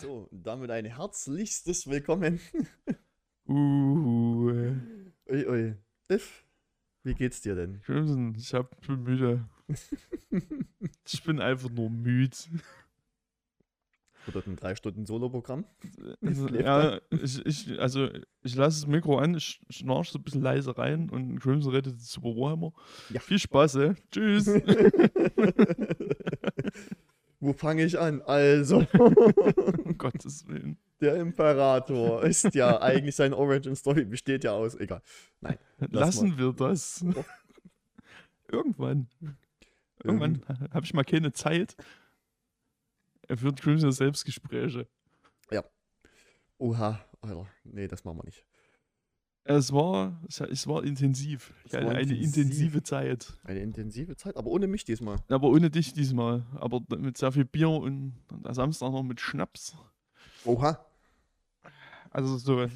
So, und damit ein herzlichstes Willkommen. Uh, Ui, ui. Diff, wie geht's dir denn? Crimson, ich hab, bin müde. Ich bin einfach nur müde. Oder ein drei Stunden Solo-Programm? Also, ja, ich, ich, also ich lasse das Mikro an, ich schnarch so ein bisschen leise rein und Crimson redet zu Warhammer. Ja. Viel Spaß, ey. Tschüss. Wo fange ich an? Also, um Gottes Willen. der Imperator ist ja eigentlich seine Origin-Story besteht ja aus. Egal. Nein. Lass Lassen wir das. Irgendwann. Irgendwann habe ich mal keine Zeit. Er führt Crimson Selbstgespräche. Oha, Alter. Nee, das machen wir nicht. Es war, es- es war intensiv. Es war eine intensiv. intensive Zeit. Eine intensive Zeit, aber ohne mich diesmal. Aber ohne dich diesmal. Aber mit sehr viel Bier und am Samstag noch mit Schnaps. Oha. Also so,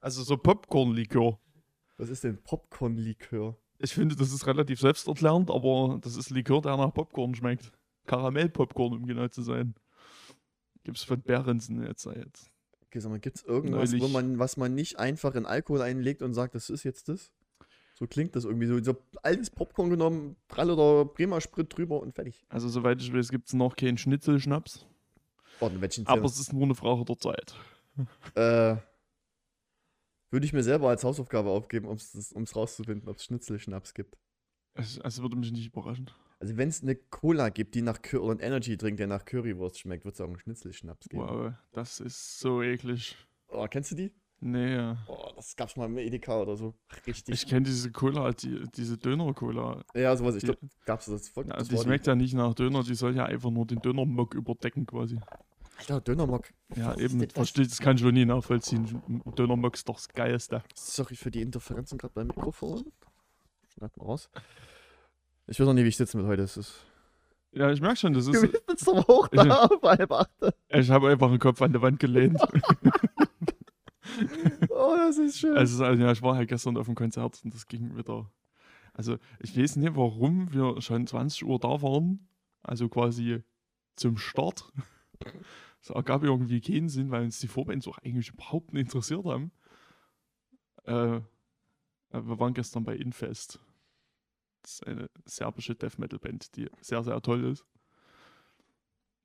also so Popcorn-Likör. Was ist denn Popcorn-Likör? Ich finde, das ist relativ selbsterklärend, aber das ist Likör, der nach Popcorn schmeckt. Karamell-Popcorn, um genau zu sein. Gibt's von Behrensen jetzt. Okay, sag mal, gibt's irgendwas, wo man, was man nicht einfach in Alkohol einlegt und sagt, das ist jetzt das? So klingt das irgendwie so. So altes Popcorn genommen, Prall oder Bremer Sprit drüber und fertig. Also soweit ich weiß, gibt es noch keinen Schnitzelschnaps. Welchen Aber es ist nur eine Frage der Zeit. äh, Würde ich mir selber als Hausaufgabe aufgeben, um es rauszufinden, ob es Schnitzelschnaps gibt. Es, also würde mich nicht überraschen. Also wenn es eine Cola gibt, die nach Cur oder einen Energy Drink, der nach Currywurst schmeckt, wird es auch einen Schnitzelschnaps geben. Wow, das ist so eklig. Oh, kennst du die? Nee. Oh, das gab's mal im Edeka oder so. Richtig. Ich kenne diese Cola, die, diese Döner-Cola. ja, sowas. Ich Die- glaube, gab's das. voll- Ja, das die schmeckt ja nicht nach Döner, die soll ja einfach nur den Dönermock überdecken quasi. Alter, Dönermock. Ja, Was eben, versteht, das kann ich schon nie nachvollziehen. Dönermock ist doch das Geilste. Sorry für die Interferenzen gerade beim Mikrofon. Schneid mal raus. Ich weiß noch nie, wie ich sitzen will heute. Es ist. Ja, ich merke schon, das Du ist. bist aber hoch Ich- da auf halb. Ich habe einfach den Kopf an die Wand gelehnt. Oh, das ist schön. Also, also, ja, ich war halt gestern auf dem Konzert und das ging wieder. Also, ich weiß nicht, warum wir schon 20 Uhr da waren. Also quasi zum Start. Das ergab irgendwie keinen Sinn, weil uns die Vorbands auch eigentlich überhaupt nicht interessiert haben. Äh, wir waren gestern bei Infest. Ist eine serbische Death Metal Band, die sehr, sehr toll ist.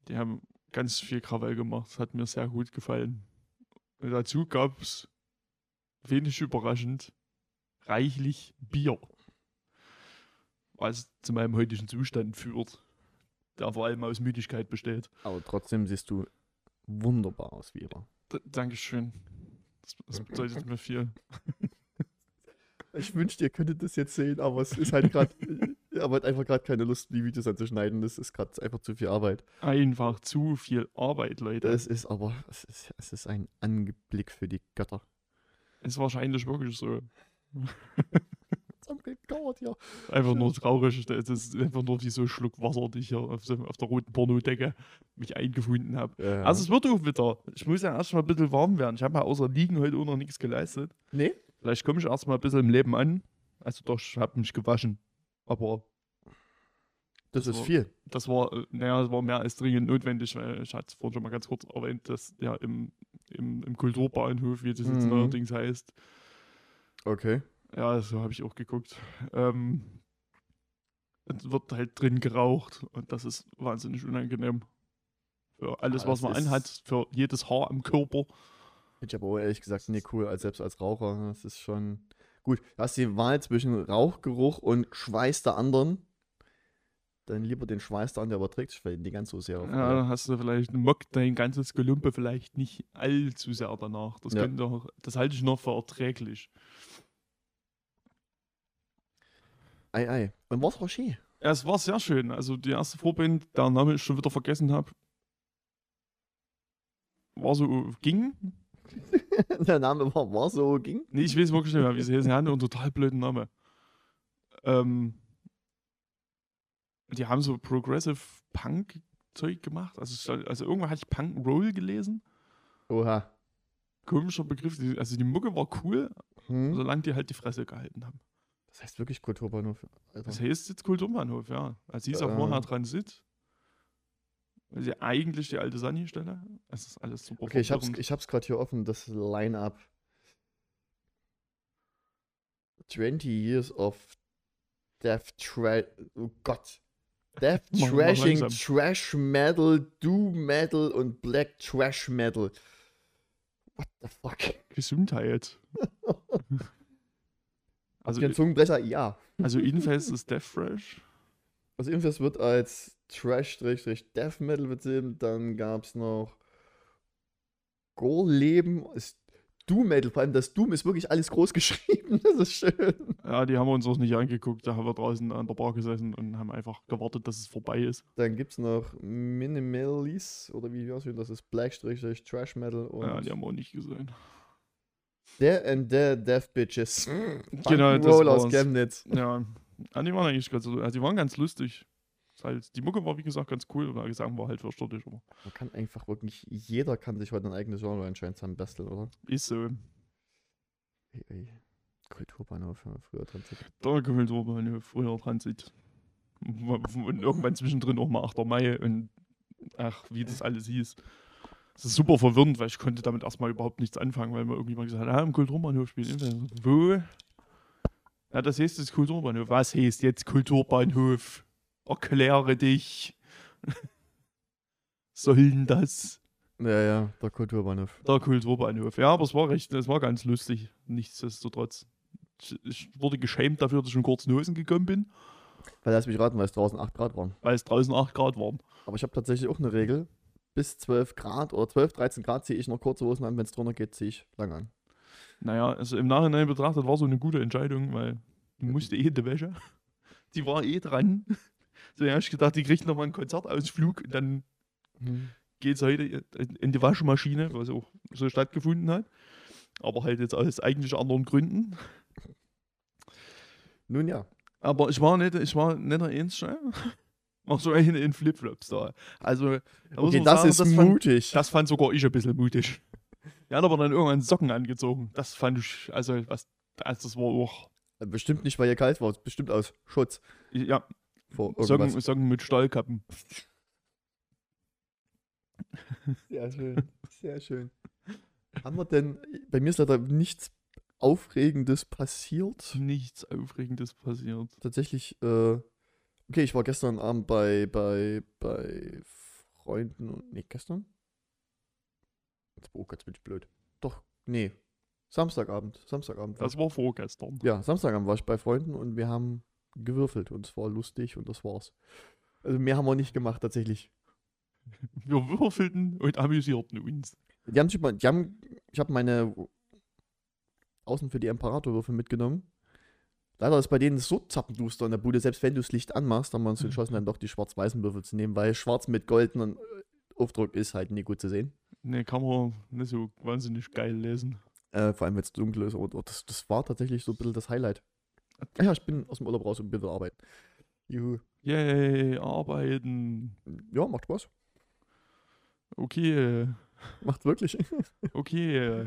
Die haben ganz viel Krawall gemacht. Das hat mir sehr gut gefallen. Und dazu gab es wenig überraschend, reichlich Bier. Was zu meinem heutigen Zustand führt, der vor allem aus Müdigkeit besteht. aber trotzdem siehst du wunderbar aus, Vira. D Dankeschön. Das, das bedeutet mir viel. Ich wünschte, ihr könntet das jetzt sehen, aber es ist halt gerade. ihr habt einfach gerade keine Lust, die Videos anzuschneiden. Das ist gerade einfach zu viel Arbeit. Einfach zu viel Arbeit, Leute. Das ist aber. Es ist, es ist ein Anblick für die Götter. ist wahrscheinlich wirklich so. Gott, ja. Einfach nur traurig. Das ist einfach nur wie so ein Schluck Wasser, die ich hier auf, so, auf der roten Pornodecke mich eingefunden habe. ja. Also es wird auch wieder. Ich muss ja erstmal ein bisschen warm werden. Ich habe ja außer Liegen heute auch noch nichts geleistet. nee? Vielleicht komme ich erstmal ein bisschen im Leben an. Also doch, ich habe mich gewaschen. Aber Das, Das ist war- viel. das war, naja, das war mehr als dringend notwendig, weil ich hatte es vorhin schon mal ganz kurz erwähnt, dass ja im, im, im Kulturbahnhof, wie das jetzt Mhm. neuerdings heißt, Okay. ja, so habe ich auch geguckt, ähm, es wird halt drin geraucht und das ist wahnsinnig unangenehm. Für alles, Ah, was man anhat, für jedes Haar am Körper. Ich habe aber ehrlich gesagt, nee, cool, als selbst als Raucher. Das ist schon. Gut, du hast die Wahl zwischen Rauchgeruch und Schweiß der anderen. Dann lieber den Schweiß der anderen, der überträgt sich vielleicht nicht ganz so sehr auf. Ja, dann hast du vielleicht einen Mock, dein ganzes Gelumpe vielleicht nicht allzu sehr danach. Das, Ja. auch, das halte ich noch für erträglich. Ei, ei. Und was war schön? Ja, es war sehr schön. Also die erste Vorband, der Name ich schon wieder vergessen habe, war so, ging. der Name war, war so, ging. Nee, ich weiß wirklich nicht mehr, wie sie heißen. Die hatten einen total blöden Namen. Ähm, die haben so Progressive Punk-Zeug gemacht. Also, also irgendwann hatte ich Punk Roll gelesen. Oha. Komischer Begriff. Also die Mucke war cool, Hm? solange die halt die Fresse gehalten haben. Das heißt wirklich Kulturbahnhof. Alter. Das heißt jetzt Kulturbahnhof, ja. Also hieß ja Äh. vorher Transit. Weil sie eigentlich die alte Sunny-Stelle. Es ist alles super Okay, ich hab's, ich hab's gerade hier offen, das Line-Up. 20 Years of Death Trash. Oh Gott. Death Trashing. Trash Metal, Doom Metal und Black Trash Metal. What the fuck? Gesundheit. Also, also, den Zungenbrecher, ja. also Infest ist Death Fresh. Also irgendwas wird als Trash-Death Metal betrieben. Dann gab es noch Gorleben, ist Doom Metal. Vor allem das Doom ist wirklich alles groß geschrieben. Das ist schön. Ja, die haben wir uns auch nicht angeguckt. Da haben wir draußen an der Bar gesessen und haben einfach gewartet, dass es vorbei ist. Dann gibt es noch Minimalis oder wie heißt das? ist Black-Trash Metal und Ja, die haben wir auch nicht gesehen. Der and der Death Bitches. Genau, das Roll aus. Chemnitz. Ja, ja, die waren eigentlich ganz, also die waren ganz lustig. Halt, die Mucke war, wie gesagt, ganz cool. Der Gesang war halt fürchterlich, aber Man kann einfach wirklich, jeder kann sich heute ein eigenes Genre anscheinend zusammenbasteln, oder? ist so. Ey, ey. Kulturbahnhof, früher gefühlt war man früher Transit. Und irgendwann zwischendrin auch mal 8. Mai und ach, wie das alles hieß. Das ist super verwirrend, weil ich konnte damit erstmal überhaupt nichts anfangen, weil mir irgendjemand gesagt hat, ah, im Kulturbahnhof spielen. Wo? Ja, das heißt jetzt Kulturbahnhof. Was heißt jetzt Kulturbahnhof? Erkläre dich. Sollen das? Ja, ja, der Kulturbahnhof. Der Kulturbahnhof. Ja, aber es war recht, es war ganz lustig. Nichtsdestotrotz. Ich, ich wurde geschämt dafür, dass ich in kurzen Hosen gekommen bin, Weil lass mich raten, weil es draußen 8 Grad waren. weil es draußen 8 Grad waren. Aber ich habe tatsächlich auch eine Regel. Bis 12 Grad oder 12, 13 Grad ziehe ich noch kurze Hosen an. Wenn es drunter geht, ziehe ich lang an. Naja, also im Nachhinein betrachtet war so eine gute Entscheidung, weil du musste eh in die Wäsche. Die war eh dran. So, ja, ich gedacht, die kriegt nochmal einen Konzertausflug und dann geht es heute in die Waschmaschine, was auch so stattgefunden hat. Aber halt jetzt aus eigentlich anderen Gründen. Nun ja. Aber ich war nicht, ich war nicht der Einzige. War so eine in Flipflops da. Also, da Okay, das sagen, ist das fand, mutig. das fand sogar ich ein bisschen mutig. Die hat aber dann irgendwann Socken angezogen. Das fand ich, also, was, also das war auch, Bestimmt nicht, weil ihr kalt war. Bestimmt aus Schutz ja. Socken, Socken mit Stahlkappen. Sehr schön. Sehr schön. Haben wir denn, bei mir ist leider nichts Aufregendes passiert. Nichts Aufregendes passiert. Tatsächlich, äh, okay, ich war gestern Abend bei, bei, bei Freunden und, nee, gestern? Jetzt bin ich blöd. Doch, nee, Samstagabend, Samstagabend. Das war vorgestern. Ja, Samstagabend war ich bei Freunden und wir haben gewürfelt und es war lustig und das war's. Also mehr haben wir nicht gemacht tatsächlich. Wir würfelten und amüsierten uns. Die haben, sich mal- die haben ich habe meine außen für die Imperatorwürfel mitgenommen. Leider ist bei denen so zappenduster in der Bude, selbst wenn du das Licht anmachst, haben wir uns entschlossen, dann doch die schwarz-weißen Würfel zu nehmen, weil schwarz mit goldenen Aufdruck ist halt nie gut zu sehen. Ne, kann man nicht so wahnsinnig geil lesen. Äh, vor allem, wenn es dunkel ist. Und, das, das war tatsächlich so ein bisschen das Highlight. Ah Ja, ich bin aus dem Urlaub raus und bin wieder arbeiten. Juhu. Yay, arbeiten. Ja, macht Spaß. Okay, Macht wirklich. okay. äh,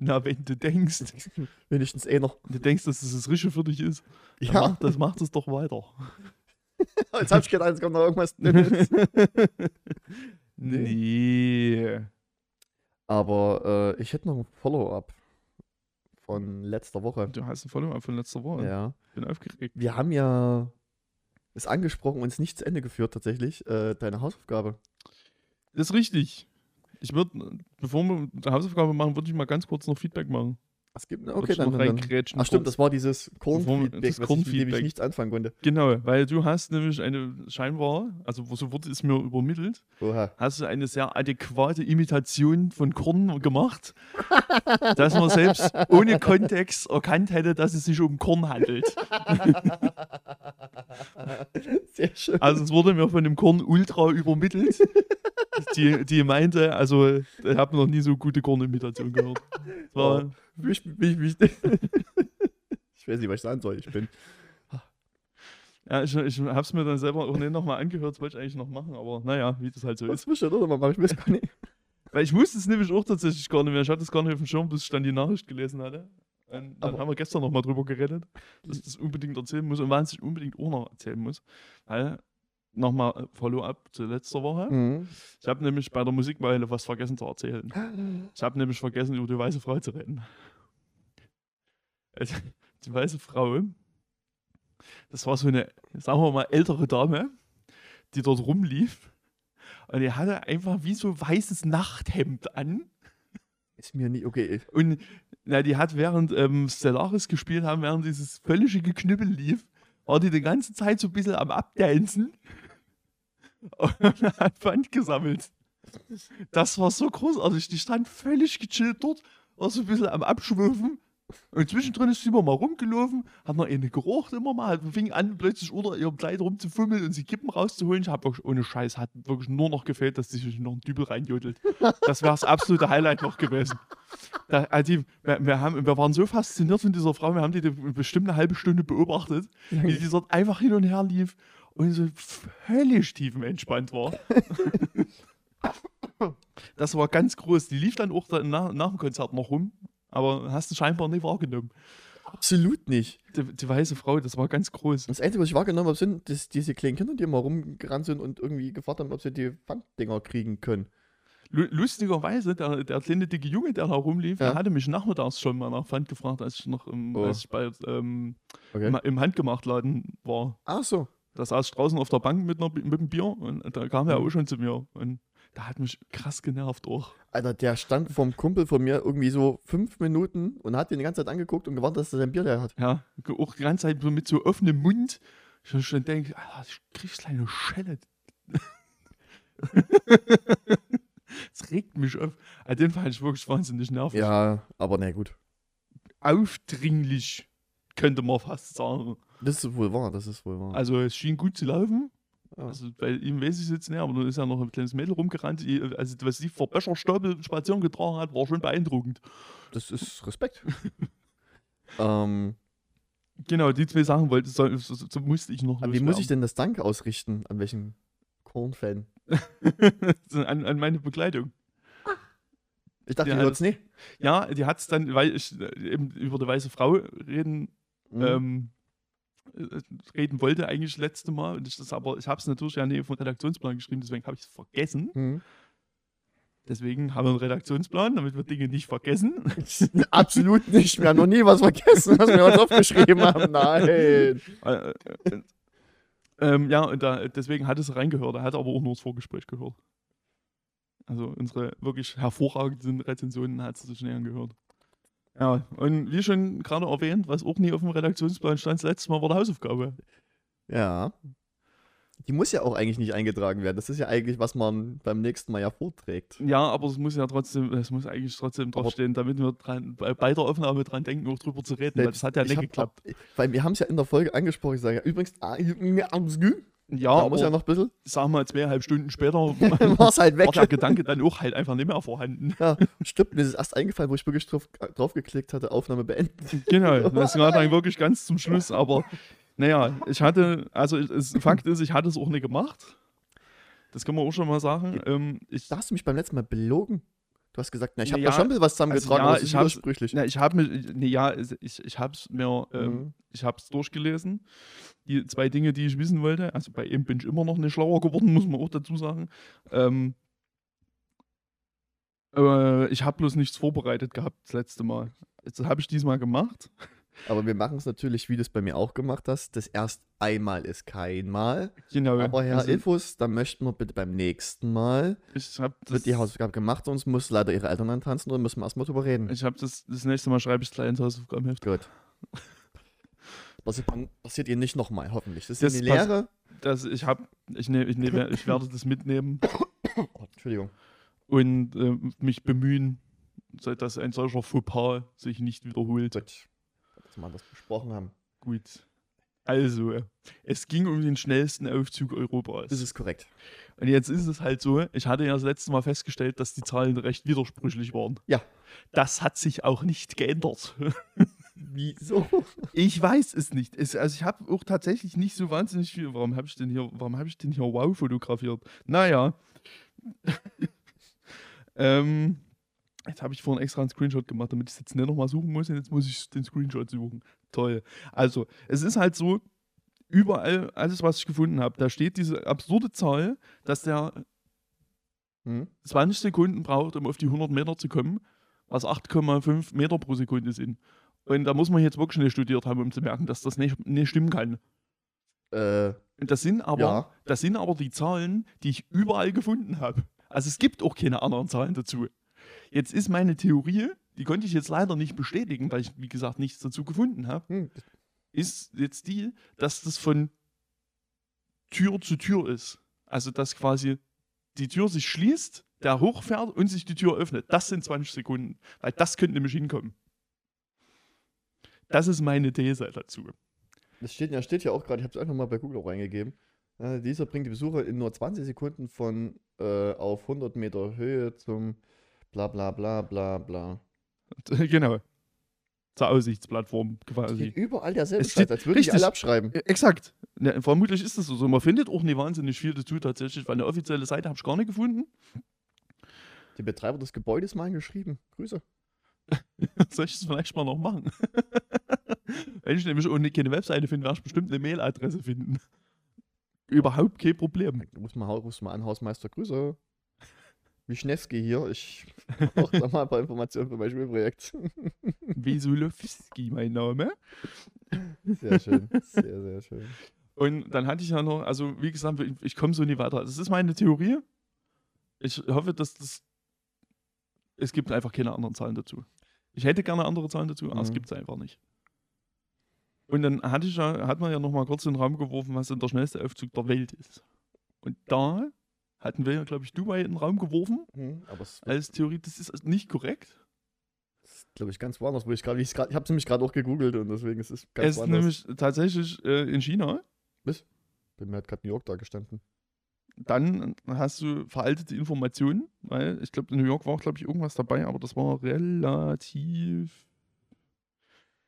Na, wenn du denkst, wenigstens eh noch. du denkst, dass das das Richtige für dich ist, Ja, macht, das macht es doch weiter. jetzt hab ich gedacht, es kommt noch irgendwas Dünnes. nee. Aber äh, ich hätte noch ein Follow-up von letzter Woche. Du hast ein Follow-up von letzter Woche. Ja. Bin aufgeregt. Wir haben ja es angesprochen und es nicht zu Ende geführt tatsächlich. Äh, deine Hausaufgabe. Das ist richtig. Ich würde, bevor wir die Hausaufgabe machen, würde ich mal ganz kurz noch Feedback machen. Es gibt, Würd okay, ich dann, noch dann, dann. Ach stimmt, das war dieses Kornfeedback, was ich, mit dem ich Kornfeedback. nichts anfangen konnte. Genau, weil du hast nämlich eine, scheinbar, also so wurde es mir übermittelt, Oha. hast du eine sehr adäquate Imitation von Korn gemacht, dass man selbst ohne Kontext erkannt hätte, dass es sich um Korn handelt. Sehr schön. Also es wurde mir von dem Korn Ultra übermittelt, die, die meinte, also ich habe noch nie so gute Kornimitation gehört. Es war, Ich, ich, ich, ich weiß nicht, was ich sagen soll. Ich bin. ja, ich, ich habe es mir dann selber auch nicht nochmal angehört, das wollte ich eigentlich noch machen, aber naja, wie das halt so ist. Wisst ihr, oder? Mach ich weiß gar nicht. Weil ich wusste es nämlich auch tatsächlich gar nicht mehr. Ich hatte es gar nicht auf dem Schirm, bis ich dann die Nachricht gelesen hatte. Und dann Aber- haben wir gestern nochmal drüber geredet, dass ich das unbedingt erzählen muss und ich unbedingt auch noch erzählen muss. Weil nochmal Follow-up zu letzter Woche. Mhm. Ich habe nämlich bei der Musikweile was vergessen zu erzählen. Ich habe nämlich vergessen, über die weiße Frau zu reden. Also, Die weiße Frau, das war so eine, sagen wir mal, ältere Dame, die dort rumlief. Und die hatte einfach wie so ein weißes Nachthemd an. Ist mir nicht, okay. Und na, die hat während ähm, Stellaris gespielt haben, während dieses völlige Geknüppel lief, war die die ganze Zeit so ein bisschen am Abdancen und hat Pfand gesammelt. Das war so großartig. Die stand völlig gechillt dort, war so ein bisschen am Abschwöfen. Und zwischendrin ist sie immer mal rumgelaufen, hat noch eine geraucht immer mal, fing an plötzlich unter ihrem Kleid rumzufummeln und sie Kippen rauszuholen. Ich habe wirklich ohne Scheiß, hat wirklich nur noch gefehlt, dass sie sich noch einen Dübel reinjodelt. Das wäre das absolute Highlight noch gewesen. Da, also wir, wir, haben, wir waren so fasziniert von dieser Frau, wir haben die bestimmt eine halbe Stunde beobachtet, wie die dort einfach hin und her lief und so völlig tiefenentspannt war. Das war ganz groß. Die lief dann auch da nach, nach dem Konzert noch rum, aber hast du scheinbar nicht wahrgenommen. Absolut nicht. Die, die weiße Frau, das war ganz groß. Das Einzige, was ich wahrgenommen habe, sind dass diese kleinen Kinder, die immer rumgerannt sind und irgendwie gefragt haben, ob sie die Pfanddinger kriegen können. Lu- Lustigerweise, der, der kleine dicke Junge, der da rumlief, Ja. der hatte mich nachmittags schon mal nach Pfand gefragt, als ich noch im, Oh. ich bei, ähm, Okay. im, im Handgemachtladen war. Ach so. Da saß ich draußen auf der Bank mit, einer, mit einem Bier und da kam er Mhm. auch schon zu mir. Und da hat mich krass genervt auch. Alter, der stand vom Kumpel von mir irgendwie so fünf Minuten und hat ihn die ganze Zeit angeguckt und gewartet, dass er sein Bier leer hat. Ja, auch die ganze Zeit so mit so offenem Mund. Ich schon denke, Alter, ich krieg kleine Schelle. Das regt mich auf. Also den fand ich wirklich wahnsinnig nervig. Ja, aber na gut. Aufdringlich, könnte man fast sagen. Das ist wohl wahr, das ist wohl wahr. Also es schien gut zu laufen. Ja. Also bei ihm weiß ich es jetzt nicht, aber da ist ja noch ein kleines Mädel rumgerannt. die- Also was sie vor Becherstapel spazieren getragen hat, war schon beeindruckend. Das ist Respekt. ähm, Genau, die zwei Sachen wollte, so, so, so musste ich noch an wie muss ich denn das Dank ausrichten? An welchen Korn-Fan? an, an meine Begleitung. Ich dachte, Ja, ihr hört's nicht. Ja, die hat es dann, weil ich äh, eben über die weiße Frau reden, Mhm. ähm, äh, reden wollte eigentlich letzte Mal. Und ich das aber, ich habe es natürlich ja auf den Redaktionsplan geschrieben, deswegen habe ich es vergessen. Mhm. Deswegen haben wir einen Redaktionsplan, damit wir Dinge nicht vergessen. Absolut nicht. Wir haben noch nie was vergessen, was wir uns aufgeschrieben haben. Nein. Äh, äh, äh, ähm, ja, und da, deswegen hat es reingehört. Er hat aber auch nur das Vorgespräch gehört. Also unsere wirklich hervorragenden Rezensionen hat sie sich nicht angehört. Ja, und wie schon gerade erwähnt, was auch nie auf dem Redaktionsplan stand, das letzte Mal war die Hausaufgabe. Ja. Die muss ja auch eigentlich nicht eingetragen werden. Das ist ja eigentlich, was man beim nächsten Mal ja vorträgt. Ja, aber es muss ja trotzdem, es muss eigentlich trotzdem draufstehen, damit wir dran, bei, der Aufnahme dran denken, auch drüber zu reden. weil das hat ja Ich nicht geklappt. Weil wir haben es ja in der Folge angesprochen. Ich sage ja, übrigens, ah, da Ja, muss ja noch ein bisschen. sag mal, zweieinhalb Stunden später War es halt weg. war der Gedanke dann auch halt einfach nicht mehr vorhanden. Ja, stimmt, mir ist es erst eingefallen, wo ich wirklich drauf, drauf geklickt hatte, Aufnahme beenden. Genau, das war dann wirklich ganz zum Schluss, aber naja, ich hatte, also es, Fakt ist, ich hatte es auch nicht gemacht. Das kann man auch schon mal sagen. Ähm, ich, Da hast du mich beim letzten Mal belogen. Du hast gesagt, na, ich habe Ja, da schon ein bisschen was zusammengetragen, also ja, ich widersprüchlich. na, ich habe mir, nee, ja, es- ich, ich habe es mir, ähm, Mhm. ich habe es durchgelesen. Die zwei Dinge, die ich wissen wollte, also bei ihm bin ich immer noch nicht schlauer geworden, muss man auch dazu sagen. Ähm, äh, ich habe bloß nichts vorbereitet gehabt das letzte Mal. Das habe ich diesmal gemacht. Aber wir machen es natürlich, wie du es bei mir auch gemacht hast. Das erst einmal ist kein Mal. Genau. Aber Herr also, Ilfus, dann möchten wir bitte beim nächsten Mal, ich habe wird die Hausaufgabe gemacht, sonst muss leider ihre Eltern antanzen und müssen wir erstmal drüber reden. Ich habe das, das nächste Mal schreibe ich es gleich ins Hausaufgabenheft. Gut. Passiert, passiert ihr nicht nochmal, hoffentlich. Das ist Das die Lehre. Das, ich, hab, ich, nehm, ich, nehm, ich werde das mitnehmen Oh, Entschuldigung. und äh, mich bemühen, dass ein solcher Fauxpas sich nicht wiederholt. Gut. Dass wir das besprochen haben. Gut. Also, es ging um den schnellsten Aufzug Europas. Das ist korrekt. und jetzt ist es halt so, ich hatte ja das letzte Mal festgestellt, dass die Zahlen recht widersprüchlich waren. Ja. Das hat sich auch nicht geändert. Wieso? Ich weiß es nicht. Es, also ich habe auch tatsächlich nicht so wahnsinnig viel. Warum habe ich denn hier, warum habe ich denn hier Wow fotografiert? Naja. ähm, jetzt habe ich vorhin extra einen Screenshot gemacht, damit ich es jetzt nicht nochmal suchen muss. Und jetzt muss ich den Screenshot suchen. Toll. Also, es ist halt so, überall, alles, was ich gefunden habe, da steht diese absurde Zahl, dass der Hm? 20 Sekunden braucht, um auf die 100 Meter zu kommen, was 8,5 Meter pro Sekunde sind. Und da muss man jetzt wirklich nicht studiert haben, um zu merken, dass das nicht, nicht stimmen kann. Äh, Und das sind aber, Ja. das sind aber die Zahlen, die ich überall gefunden habe. Also es gibt auch keine anderen Zahlen dazu. Jetzt ist meine Theorie, die konnte ich jetzt leider nicht bestätigen, weil ich, wie gesagt, nichts dazu gefunden habe, hm, ist jetzt die, dass das von Tür zu Tür ist. Also dass quasi die Tür sich schließt, der hochfährt und sich die Tür öffnet. Das sind 20 Sekunden, weil das könnte nämlich hinkommen. Das ist meine These dazu. das steht, ja, steht ja auch gerade, ich habe es einfach mal bei Google auch reingegeben. Äh, dieser bringt die Besucher in nur 20 Sekunden von äh, auf 100 Meter Höhe zum bla bla bla bla bla. genau. Zur Aussichtsplattform Steht quasi. überall derselbe Scheiß, als würde ich richtig. alle abschreiben. Äh, Exakt. Ja, vermutlich ist das so. Man findet auch nicht wahnsinnig viel dazu tatsächlich, weil eine offizielle Seite habe ich gar nicht gefunden. Die Betreiber des Gebäudes mal geschrieben. Grüße. Soll ich das vielleicht mal noch machen? Wenn ich nämlich ohne keine Webseite finde, werde ich bestimmt eine Mailadresse finden. Überhaupt kein Problem. Musst mal, rufst mal an, Hausmeister. Grüße. Wischnewski hier. Ich brauche da mal ein paar Informationen für mein Spielprojekt. Wesulowski, mein Name. Sehr schön. Sehr, sehr schön. Und dann hatte ich ja noch, also wie gesagt, ich, ich komme so nie weiter. Das ist meine Theorie. Ich hoffe, dass das. Es gibt einfach keine anderen Zahlen dazu. Ich hätte gerne andere Zahlen dazu, aber es Mhm. gibt es einfach nicht. Und dann hatte ich ja, hat man ja noch mal kurz in den Raum geworfen, was denn der schnellste Aufzug der Welt ist. Und da hatten wir ja, glaube ich, Dubai in den Raum geworfen Hm, aber es als Theorie. Das ist nicht korrekt. ist, glaube ich, ganz woanders, wo ich gerade, ich, habe es nämlich gerade auch gegoogelt und deswegen ist es ganz es ist woanders. nämlich tatsächlich äh, in China. Bin mir halt gerade New York da gestanden. dann hast du veraltete Informationen, weil ich glaube, in New York war auch, glaube ich, irgendwas dabei, aber das war relativ.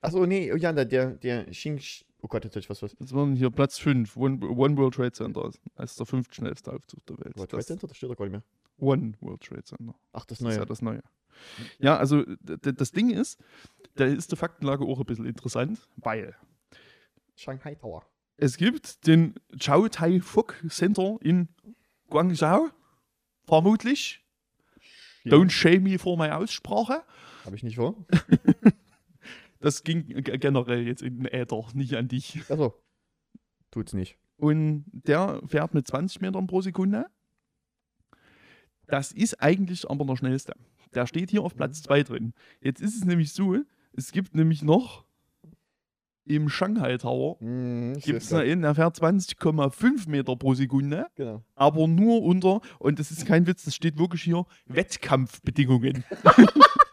Achso, nee, ja, der, der, der Xing, oh Gott, jetzt hätte ich was, was. Das waren hier Platz 5, One, One World Trade Center, als der fünftschnellste Aufzug der Welt. World Trade Das- Center, das steht doch gar nicht mehr. One World Trade Center. Ach, das Das ist ja neue. das Neue. Ja, also das Ding ist, da ist die Faktenlage auch ein bisschen interessant, weil Shanghai Tower. es gibt den Chow Tai Fook Center in Guangzhou, vermutlich. Don't shame me for my Aussprache. Habe ich nicht vor. Das ging generell jetzt in den Äther, nicht an dich. Achso. Tut's nicht. Und der fährt mit 20 Metern pro Sekunde. Das ist eigentlich aber der schnellste. Der steht hier auf Platz 2 drin. Jetzt ist es nämlich so, es gibt nämlich noch im Shanghai Tower Hm, ich gibt es einen, der fährt 20,5 Meter pro Sekunde, Genau. aber nur unter, und das ist kein Witz, das steht wirklich hier, Wettkampfbedingungen.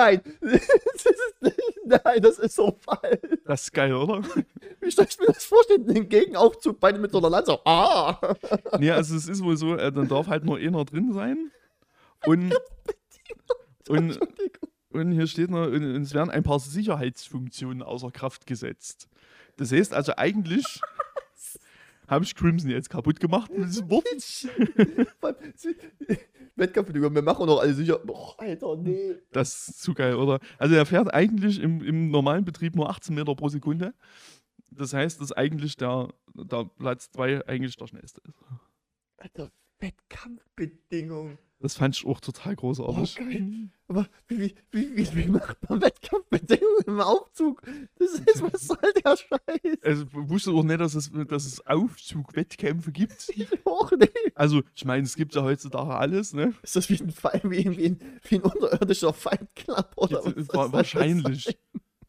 Nein! Das ist nein, das ist so falsch. Das ist geil, oder? Wie soll ich mir das vorstellen? Den Gegenaufzug beide mit so einer Lanze. Ah! Nee, also es ist wohl so, äh, dann darf halt nur einer drin sein. Und, und, und hier steht noch, und es werden ein paar Sicherheitsfunktionen außer Kraft gesetzt. Das heißt also eigentlich, habe ich Crimson jetzt kaputt gemacht mit diesem sie- Wettkampfbedingungen, wir machen noch alle sicher. Boah, Alter, nee. Das ist zu geil, oder? Also er fährt eigentlich im, im normalen Betrieb nur 18 Meter pro Sekunde. Das heißt, dass eigentlich der, der Platz 2 eigentlich der schnellste ist. Alter, Wettkampfbedingungen. Das fand ich auch total großartig. Oh, geil. Aber wie, wie, wie, wie macht man Wettkampfbedingungen im Aufzug? Das ist, was soll der Scheiß? Also wusste auch nicht, dass es, dass es Aufzugwettkämpfe gibt. Ich auch nicht. Also, ich meine, es gibt ja heutzutage alles, ne? Ist das wie ein, Fall, wie, wie ein, wie ein unterirdischer Fight Club oder was? äh, soll wa- das wahrscheinlich.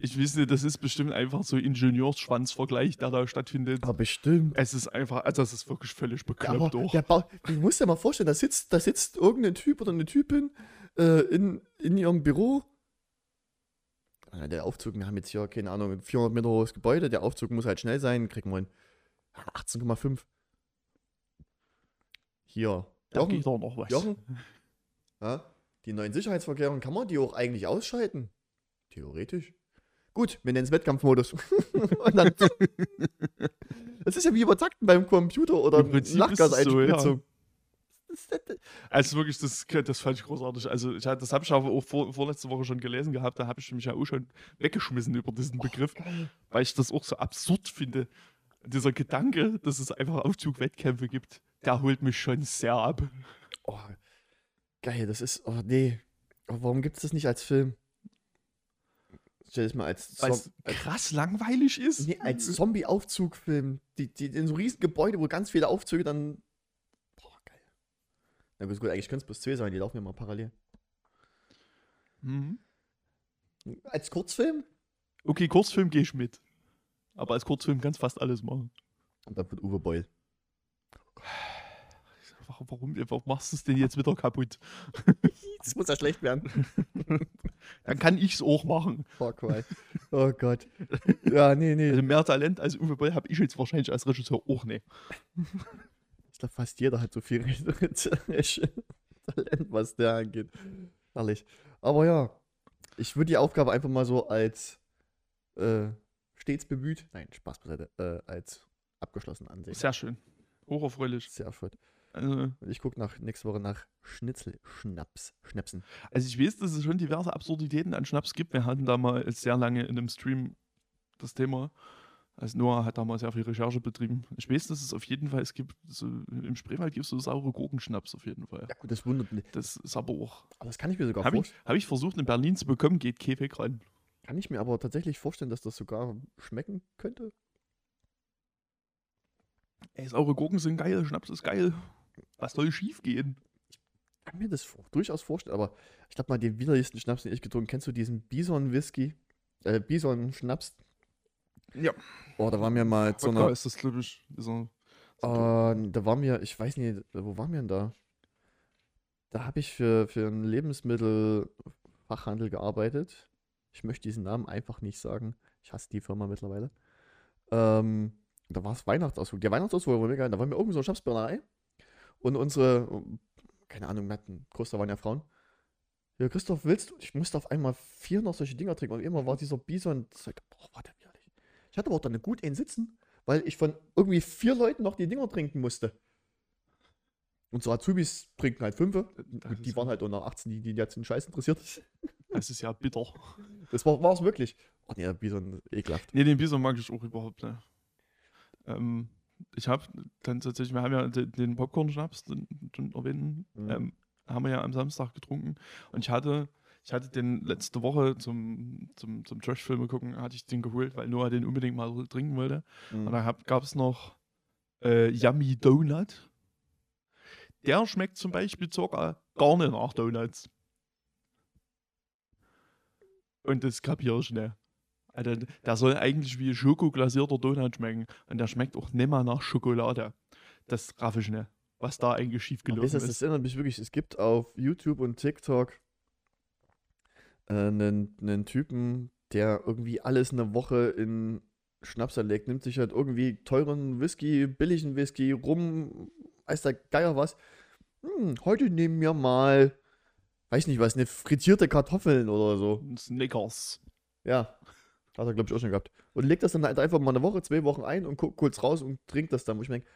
Ich nicht, das ist bestimmt einfach so Ingenieursschwanzvergleich, der da stattfindet. Aber bestimmt. Es ist einfach, also das ist wirklich völlig bekloppt auch. der du musst dir mal vorstellen, da sitzt, da sitzt irgendein Typ oder eine Typin äh, in, in ihrem Büro. Der Aufzug, wir haben jetzt hier, keine Ahnung, ein 400 Meter hohes Gebäude. Der Aufzug muss halt schnell sein. Kriegen wir einen 18,5. Hier. Da Jochen, geht doch noch was. Jochen? Ja, die neuen Sicherheitsvorkehrungen, kann man die auch eigentlich ausschalten? Theoretisch. Gut, wir nennen es Wettkampfmodus. Und dann Das ist ja wie übertakten beim Computer oder so, Lachgaseinspritzung. Ist- das- Also wirklich, das, das fand ich großartig. Also ich, das habe ich aber auch vor, vorletzte Woche schon gelesen gehabt, da habe ich mich ja auch schon weggeschmissen über diesen Begriff, weil ich das auch so absurd finde. Dieser Gedanke, dass es einfach Aufzugwettkämpfe gibt, der holt mich schon sehr ab. Oh, geil, das ist. Oh, nee. Oh, warum gibt es das nicht als Film? Stell es mal als, Weil Zom es krass langweilig ist. nee, als Zombie-Aufzug-Film. Die, die, in so riesen Gebäude, wo ganz viele Aufzüge dann. Boah, geil. Na gut, gut eigentlich können es bloß zwei sein, die laufen ja mal parallel. Mhm. Als Kurzfilm? Okay, Kurzfilm gehe ich mit. Aber als Kurzfilm kannst du fast alles machen. Und dann wird Uwe Boll. Warum, warum, machst du es denn jetzt wieder kaputt? Das muss ja schlecht werden. Dann kann ich es auch machen. Fuck, why. Oh Gott. Ja, nee, nee. Also mehr Talent als Uwe Boll habe ich jetzt wahrscheinlich als Regisseur auch nicht. Ich glaube, fast jeder hat so viel Talent, was der angeht. Herrlich. Aber ja, ich würde die Aufgabe einfach mal so als äh, stets bemüht, nein, Spaß beiseite, äh, als abgeschlossen ansehen. Sehr schön. Hocherfreulich. Sehr erfreut. Also, ich gucke nach, nächste Woche nach Schnitzel-Schnaps. Schnäpsen. also ich weiß, dass es schon diverse Absurditäten an Schnaps gibt. Wir hatten da mal sehr lange in einem Stream das Thema. Also Noah hat da mal sehr viel Recherche betrieben. Ich weiß, dass es auf jeden Fall, es gibt so, im Spreewald gibt es so saure Gurkenschnaps auf jeden Fall. Ja, gut, das wundert mich. Das ist aber auch. Aber das kann ich mir sogar Habe ich, vorstellen. hab ich versucht in Berlin zu bekommen, geht Weg ran. Kann ich mir aber tatsächlich vorstellen, dass das sogar schmecken könnte. Ey, saure Gurken sind geil, Schnaps ist geil. Was soll schief gehen? kann mir das durchaus vorstellen, aber ich glaube mal, den widerlichsten Schnaps, den ich getrunken Kennst du diesen Bison-Whisky? Äh, Bison-Schnaps? Ja. Oh, da waren wir mal zu einer. ist das, glaube ich. Dieser, Äh, da waren wir, ich weiß nicht, wo waren wir denn da? Da habe ich für, für einen Lebensmittelfachhandel gearbeitet. Ich möchte diesen Namen einfach nicht sagen. Ich hasse die Firma mittlerweile. Ähm, da war es Weihnachtsausflug. Der Weihnachtsausflug war mega. geil. Da waren wir irgendwie so eine Schnapsbrennerei. Und unsere, keine Ahnung, wir hatten, Großteil waren ja Frauen. Ja, Christoph, willst du? Ich musste auf einmal vier noch solche Dinger trinken. Und immer war dieser Bison. Boah, war der widerlich. Ich hatte aber auch dann eine gut einen sitzen, weil ich von irgendwie vier Leuten noch die Dinger trinken musste. Und so Azubis trinken halt fünf. Die waren halt unter 18, die, die jetzt den Scheiß interessiert. das ist ja bitter. Das war es wirklich. Oh nee, der Bison, ekelhaft. Nee, den Bison mag ich auch überhaupt nicht. Ähm, ich habe dann tatsächlich, wir haben ja den, den Popcorn-Schnaps, den schon erwähnten, Mhm. ähm, haben wir ja am Samstag getrunken. Und ich hatte, ich hatte den letzte Woche zum, zum, zum Trash-Filme gucken, hatte ich den geholt, weil Noah den unbedingt mal trinken wollte. Mhm. Und da gab es noch äh, Yummy Donut. Der schmeckt zum Beispiel sogar gar nicht nach Donuts. Und das kapiere ich nicht. Alter, der soll eigentlich wie schokoglasierter Donut schmecken. Und der schmeckt auch nicht mal nach Schokolade. Das raff ich nicht. Was da eigentlich wisst ihr, ist. das erinnert mich wirklich, es gibt auf YouTube und TikTok äh, einen, einen Typen, der irgendwie alles eine Woche in Schnaps erlegt, nimmt sich halt irgendwie teuren Whisky, billigen Whisky, rum, weiß der Geier was. Hm, heute nehmen wir mal, weiß nicht was, eine frittierte Kartoffeln oder so. Snickers. Ja, hat er glaube ich auch schon gehabt. Und legt das dann halt einfach mal eine Woche, zwei Wochen ein und guckt kurz raus und trinkt das dann, wo ich mir denke,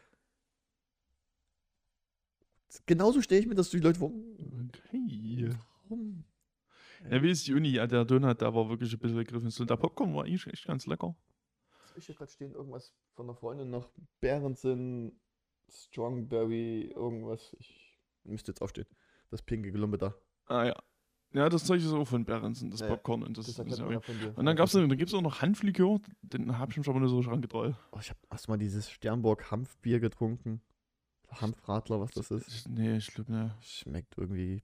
genauso stehe ich mir, dass die Leute, warum? Okay. warum? Ja, wie ist die Uni? Ja, der Donut, der war wirklich ein bisschen gegriffen. So, der Popcorn war eigentlich echt ganz lecker. Was ich hier gerade stehen, irgendwas von einer Freundin noch. Berenson, Strongberry, irgendwas. Ich müsste jetzt aufstehen. Das pinke Gelumpe da. Ah ja. Ja, das Zeug ist auch von Berenson, das Ja. Popcorn. Und, das, Das das ja dir. und dann gab's, dann gibt es auch noch Hanflikör, den habe ich aber nicht so rangetraut. Oh, ich habe erstmal dieses Sternburg Hanfbier getrunken. Hanfradler, was das ist. Ich- Nee, ich glaube nicht. Schmeckt irgendwie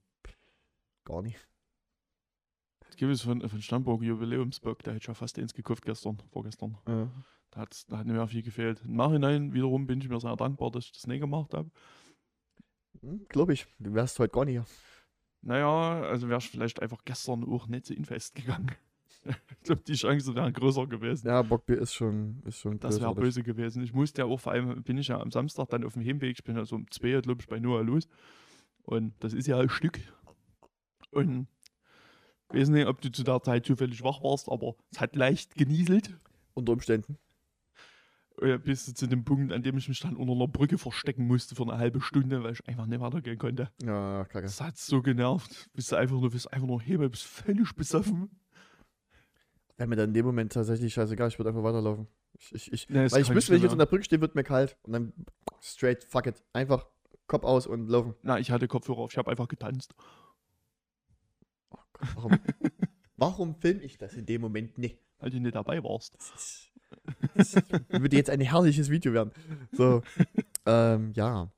gar nicht. Es gibt es von, von Stamburg Jubiläumsbock, der hätte schon fast eins gekauft gestern, vorgestern. Ja. Da, hat's, da hat mir viel gefehlt. Im Nachhinein wiederum bin ich mir sehr dankbar, dass ich das nicht gemacht habe. Hm, Glaube ich. Du wärst heute gar nicht hier. Naja, also wäre ich vielleicht einfach gestern auch nicht zu Infest gegangen. ich glaube, die Chance wäre größer gewesen. Ja, Bockbier ist schon, ist schon Das wäre böse gewesen. Ich musste ja auch, vor allem bin ich ja am Samstag dann auf dem Hinweg, ich bin ja so um zwei, glaube ich, bei Noah los. Und das ist ja ein Stück. Und ich weiß nicht, ob du zu der Zeit zufällig wach warst, aber es hat leicht genieselt. Unter Umständen. Äh, bis zu dem Punkt, an dem ich mich dann unter einer Brücke verstecken musste für eine halbe Stunde, weil ich einfach nicht weitergehen konnte. Ja, kacke. Das hat so genervt. Bist du einfach nur, bist einfach nur Hebel, bist völlig besoffen. Wäre mir dann in dem Moment tatsächlich scheißegal, ich würde einfach weiterlaufen. Ich, ich, ich, Nee, weil ich wüsste, wenn ich jetzt an der Brücke stehe, wird mir kalt. Und dann straight, fuck it. Einfach Kopf aus und laufen. Na, ich hatte Kopfhörer auf, ich habe einfach getanzt. Oh Gott, warum, warum film ich das in dem Moment nicht? Weil du nicht dabei warst. Würde jetzt ein herrliches Video werden. So, ähm, ja.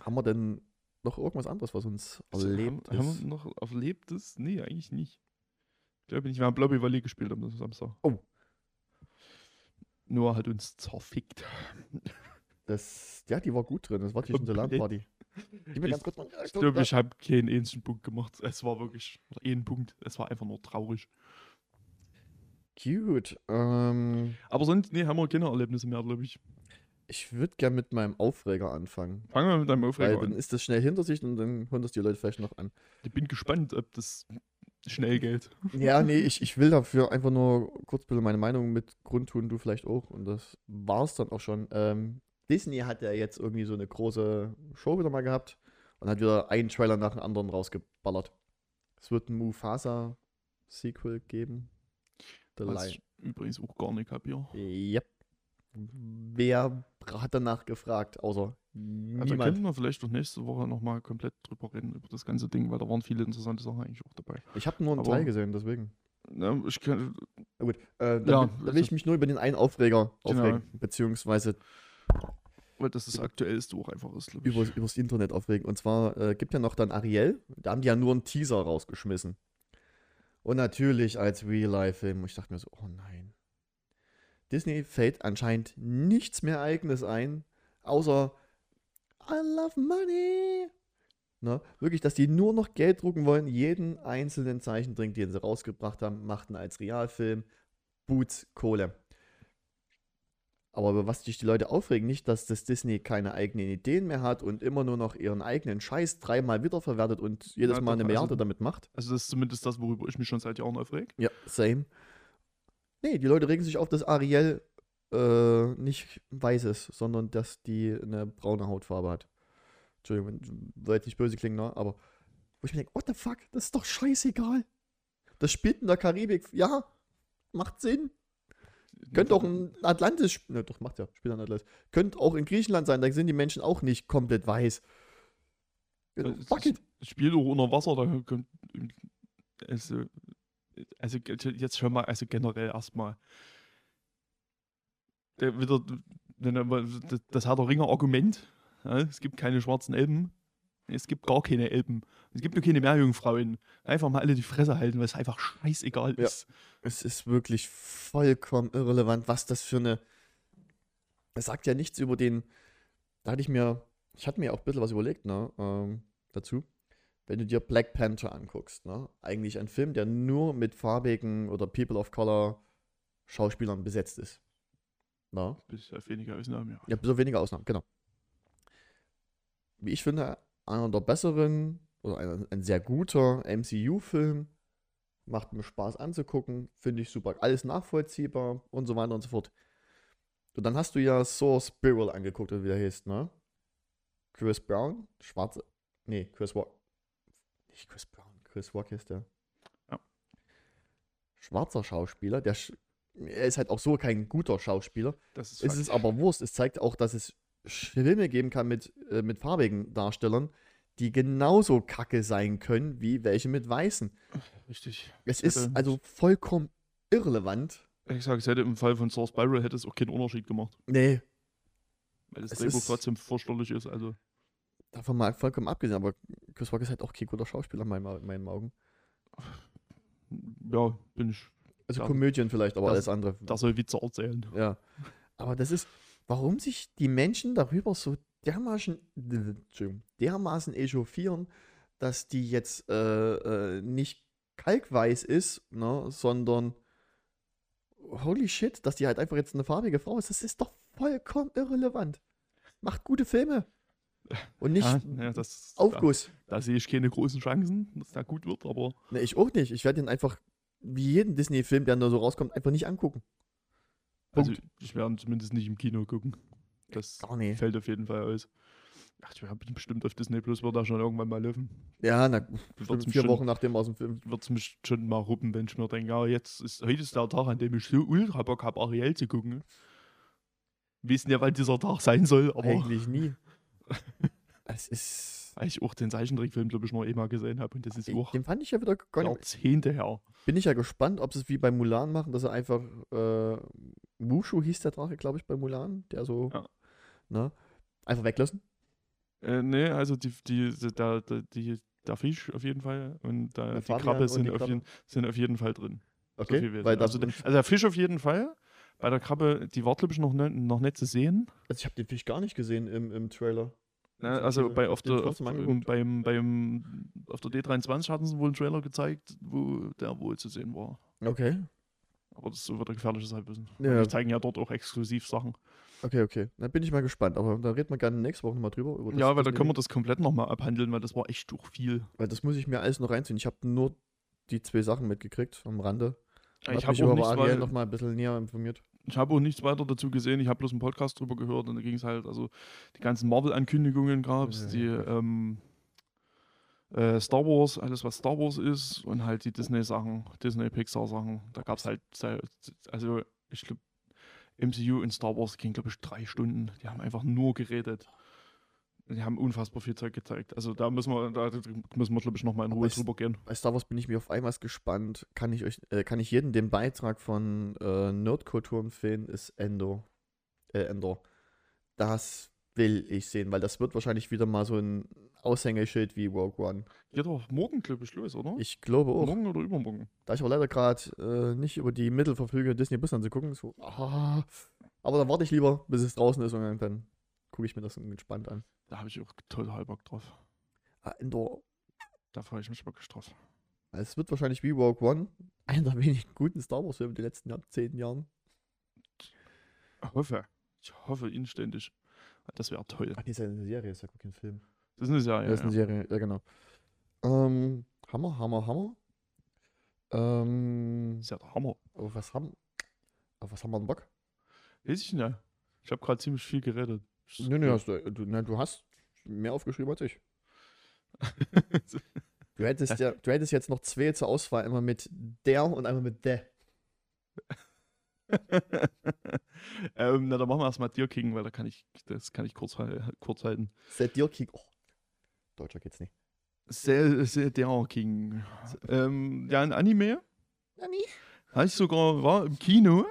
Haben wir denn noch irgendwas anderes, was uns erlebt haben, haben ist? wir noch erlebtes? Nee, eigentlich nicht. Ich glaube nicht, wir haben Blobby Valley gespielt am Samstag. Oh. Noah hat uns zerfickt. Das, ja, die war gut drin. Das war die schon zur. LAN-Party. Gib mir Ich- ganz kurz mal. Ich glaube, ich habe keinen einzigen Punkt gemacht. Es war wirklich, oder einen Punkt. Es war einfach nur traurig. Gut. Ähm, Aber sonst, nee, haben wir keine Erlebnisse mehr, glaube ich. ich würde gerne mit meinem Aufreger anfangen. Fangen wir mit deinem Weil Aufreger dann an. ist das schnell hinter sich und dann hören das die Leute vielleicht noch an. Ich bin gespannt, ob das schnell geht. Ja, nee, ich, ich will dafür einfach nur kurz bisschen meine Meinung mit Grundtun, du vielleicht auch. Und das war's dann auch schon. Ähm, Disney hat ja jetzt irgendwie so eine große Show wieder mal gehabt und hat wieder einen Trailer nach dem anderen rausgeballert. Es wird ein Mufasa-Sequel geben. The Was Lion. ich übrigens auch gar nicht kapiere. Yep. Wer hat danach gefragt, außer Also niemand? könnten wir vielleicht doch nächste Woche nochmal komplett drüber reden, über das ganze Ding, weil da waren viele interessante Sachen eigentlich auch dabei. Ich habe nur einen Aber- Teil gesehen, deswegen. Ja, ich kann, Na gut, äh, da, Ja, will- da will also- ich mich nur über den einen Aufreger Genau. aufregen, beziehungsweise weil das das aktuellste auch einfach ist, glaube ich. über, übers Internet aufregen. Und zwar äh, gibt ja noch dann Ariel, da haben die ja nur einen Teaser rausgeschmissen. Und natürlich als Real-Life-Film. Ich dachte mir so, oh nein. Disney fällt anscheinend nichts mehr Eigenes ein, außer I love money. Ne? Wirklich, dass die nur noch Geld drucken wollen, jeden einzelnen Zeichentrick, den sie rausgebracht haben, machten als Realfilm, Boots, Kohle. Aber über was sich die Leute aufregen, nicht, dass das Disney keine eigenen Ideen mehr hat und immer nur noch ihren eigenen Scheiß dreimal wiederverwertet und jedes Ja, Mal eine Milliarde also- damit macht. Also das ist zumindest das, worüber ich mich schon seit Jahren aufreg. Ja, same. Nee, die Leute regen sich auf, dass Ariel äh, nicht weiß ist, sondern dass die eine braune Hautfarbe hat. Entschuldigung, soll jetzt nicht böse klingen, ne? aber wo ich mir denke, what the fuck, das ist doch scheißegal. Das spielt in der Karibik, ja, macht Sinn. Könnte auch ein Atlantis, ne, doch, macht ja, spielt in Atlantis. Könnte auch in Griechenland sein, da sind die Menschen auch nicht komplett weiß. Äh, Fuck it. Spiel auch unter Wasser, da kommt. Also, also jetzt schon mal, also generell erstmal. Der wieder, er das, das hat der Ringer Argument. Ja, es gibt keine schwarzen Elben. Es gibt gar keine Elben. Es gibt nur keine Meerjungfrauen. Einfach mal alle die Fresse halten, weil es einfach scheißegal Ja. ist. Es ist wirklich vollkommen irrelevant, was das für eine. Das sagt ja nichts über den. Da hatte ich mir. Ich hatte mir auch ein bisschen was überlegt, ne? Ähm, dazu. Wenn du dir Black Panther anguckst, ne? Eigentlich ein Film, der nur mit farbigen oder People of Color Schauspielern besetzt ist. Na? Bis auf wenige Ausnahmen, ja. Ja, bis auf wenige Ausnahmen, genau. Wie ich finde, einer der besseren oder ein, ein sehr guter MCU-Film. Macht mir Spaß anzugucken, finde ich super. Alles nachvollziehbar und so weiter und so fort. Und dann hast du ja Source Spiral angeguckt, oder wie der heißt, ne? Chris Brown, schwarze. Nee, Chris Rock. Nicht Chris Brown, Chris Rock ist der. Ja. Schwarzer Schauspieler, der. sch- Er ist halt auch so kein guter Schauspieler. Das ist Es ist aber Wurst. Es zeigt auch, dass es Filme geben kann mit, äh, mit farbigen Darstellern, die genauso kacke sein können wie welche mit weißen. richtig. Es ist also vollkommen irrelevant. Ich sage, es hätte im Fall von Source Spiral hätte es auch keinen Unterschied gemacht. Nee, Weil das Es Drehbuch ist- trotzdem fürchterlich ist. Also, davon mal vollkommen abgesehen, aber Chris Rock ist halt auch kein guter Schauspieler in meinen, in meinen Augen. ja, bin ich. Also Ja, Komödien vielleicht, aber das- alles andere. Da soll Witze erzählen. Ja. Aber das ist, warum sich die Menschen darüber so dermaßen, dermaßen echauffieren, dass die jetzt äh, äh, nicht kalkweiß ist, ne, sondern holy shit, dass die halt einfach jetzt eine farbige Frau ist, das ist doch vollkommen irrelevant. Macht gute Filme. Und nicht Ja, ja, das, Aufguss. Da, da sehe ich keine großen Chancen, dass der gut wird, aber Ne, ich auch nicht. Ich werde den einfach, wie jeden Disney-Film, der nur so rauskommt, einfach nicht angucken. Also ich werde zumindest nicht im Kino gucken. Das fällt auf jeden Fall aus. Ach, ich habe bestimmt auf Disney Plus wird da schon irgendwann mal laufen. Ja, na, Wird's vier schon- Wochen nachdem aus dem Film. Wird es mich schon mal ruppen, wenn ich mir denke, ja, jetzt ist heute ist der Tag, an dem ich so ultra Bock habe, Ariel zu gucken. Wissen ja, wann dieser Tag sein soll, aber Eigentlich nie. Es ist. Weil ich auch den Zeichentrickfilm, glaube ich, noch einmal gesehen habe und das ist auch Den fand ich ja wieder nicht. Jahrzehnte her. Bin ich ja gespannt, ob sie es wie bei Mulan machen, dass sie einfach. Äh, Mushu hieß der Drache, glaube ich, bei Mulan, der so. Ja. Ne, einfach weglassen. Äh, nee, also die, die, der, die, der Fisch auf jeden Fall und Der die Krabbe sind, die auf Krabbe. jeden, sind auf jeden Fall drin. So Okay. das, also, der, also der Fisch auf jeden Fall. Bei der Krabbe, die war, glaube ich, noch, ne, noch nicht zu sehen. also ich habe den Fisch gar nicht gesehen im, im Trailer. Ne, also bei, auf, der, auf, beim, beim, auf der D23 hatten sie wohl einen Trailer gezeigt, wo der wohl zu sehen war. Okay. Aber das so wird ein gefährliches Halbwissen. Ja. Die zeigen ja dort auch exklusiv Sachen. Okay, okay. Dann bin ich mal gespannt. Aber da reden wir gerne nächste Woche nochmal drüber. Über das ja, weil da können wir das komplett nochmal abhandeln, weil das war echt durch viel. Weil das muss ich mir alles noch reinziehen. Ich habe nur die zwei Sachen mitgekriegt am Rande. Ich Hab habe mich auch, über Ariel wei- noch mal ein bisschen näher informiert. Ich hab auch nichts weiter dazu gesehen. Ich habe bloß einen Podcast drüber gehört und da ging es halt, also die ganzen Marvel-Ankündigungen gab es, die ähm, äh, Star Wars, alles was Star Wars ist und halt die Disney-Sachen, Disney-Pixar-Sachen. Da gab es halt, also ich glaube, MCU und Star Wars ging, glaube ich, drei Stunden. Die haben einfach nur geredet. Die haben unfassbar viel Zeug gezeigt. Also da müssen wir, da müssen wir, glaube ich, nochmal in Ruhe drüber gehen. Bei Star Wars bin ich mir auf einmal gespannt. Kann ich euch, äh, kann ich jeden den Beitrag von äh, Nerdkultur empfehlen, ist Endo. Äh, Endor. Das will ich sehen, weil das wird wahrscheinlich wieder mal so ein Aushängeschild wie Rogue One. Geht doch morgen, glaube ich, los, oder? Ich glaube auch. Morgen oder übermorgen? Da ich aber leider gerade äh, nicht über die Mittel verfüge, Disney Plus anzugucken, so, ah, aber dann warte ich lieber, bis es draußen ist und dann gucke ich mir das entspannt an. Da habe ich auch total Bock drauf. Ah, Endor, Da freue ich mich wirklich drauf. es wird wahrscheinlich wie Rogue One einer der wenigen guten Star Wars Filme der letzten zehn Jahren. Ich hoffe. Ich hoffe inständig. Das wäre toll. Ach, nee, ist ja eine Serie, ist ja gar kein Film. Das ist eine Serie. das ist eine Ja, Serie, ja genau. Ähm, Hammer, Hammer, Hammer. Ähm, Das ist ja der Hammer. auf was haben, auf was haben wir denn Bock? Weiß ich nicht. Ich habe gerade ziemlich viel geredet. Nö, nö, hast du, du, ne, du hast mehr aufgeschrieben als ich. Du hättest, ja, du hättest jetzt noch zwei zur Auswahl, einmal mit der und einmal mit der. ähm, na, dann machen wir erstmal Deer King, weil da kann ich, das kann ich kurz, kurz halten. Set Deer King. Oh, Deutscher geht's nicht. Sehr, sehr Deer King. Ähm, ja, ein Anime. Nani? Habe ich sogar, war im Kino.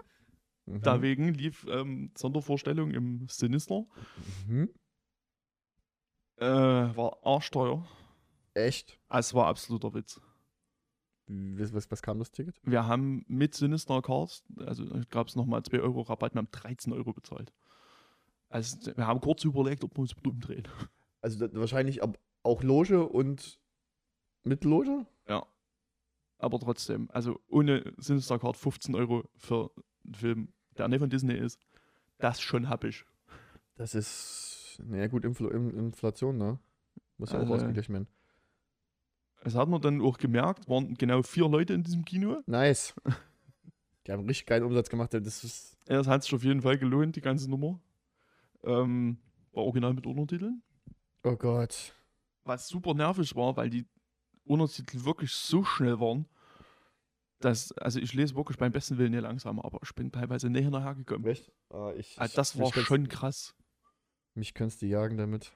Mhm. Deswegen lief ähm, Sondervorstellung im Sinister. Mhm. Äh, war arschteuer. Echt? Es war absoluter Witz. Was, was, was kam das Ticket? Wir haben mit Sinister Cards, also gab es nochmal 2 Euro Rabatt, wir haben 13 Euro bezahlt. Also wir haben kurz überlegt, ob wir uns umdrehen. Also wahrscheinlich ab, auch Loge und mit Loge? Ja. Aber trotzdem, also ohne Sinister Card 15 Euro für Film, der nicht von Disney ist, das schon hab ich. Das ist, naja gut, Infl In- Inflation, ne? Muss ja auch Also- ausgeglichen werden. Das hat man dann auch gemerkt, waren genau vier Leute in diesem Kino. Nice. Die haben richtig geilen Umsatz gemacht. Das ist, Ja, Das hat sich auf jeden Fall gelohnt, die ganze Nummer. Ähm, war original mit Untertiteln. oh Gott. was super nervig war, weil die Untertitel wirklich so schnell waren, dass, also ich lese wirklich beim besten Willen nicht langsamer, aber ich bin teilweise nicht hinterher gekommen. Echt? Ah, ich, Also das war schon krass. Mich kannst du jagen damit.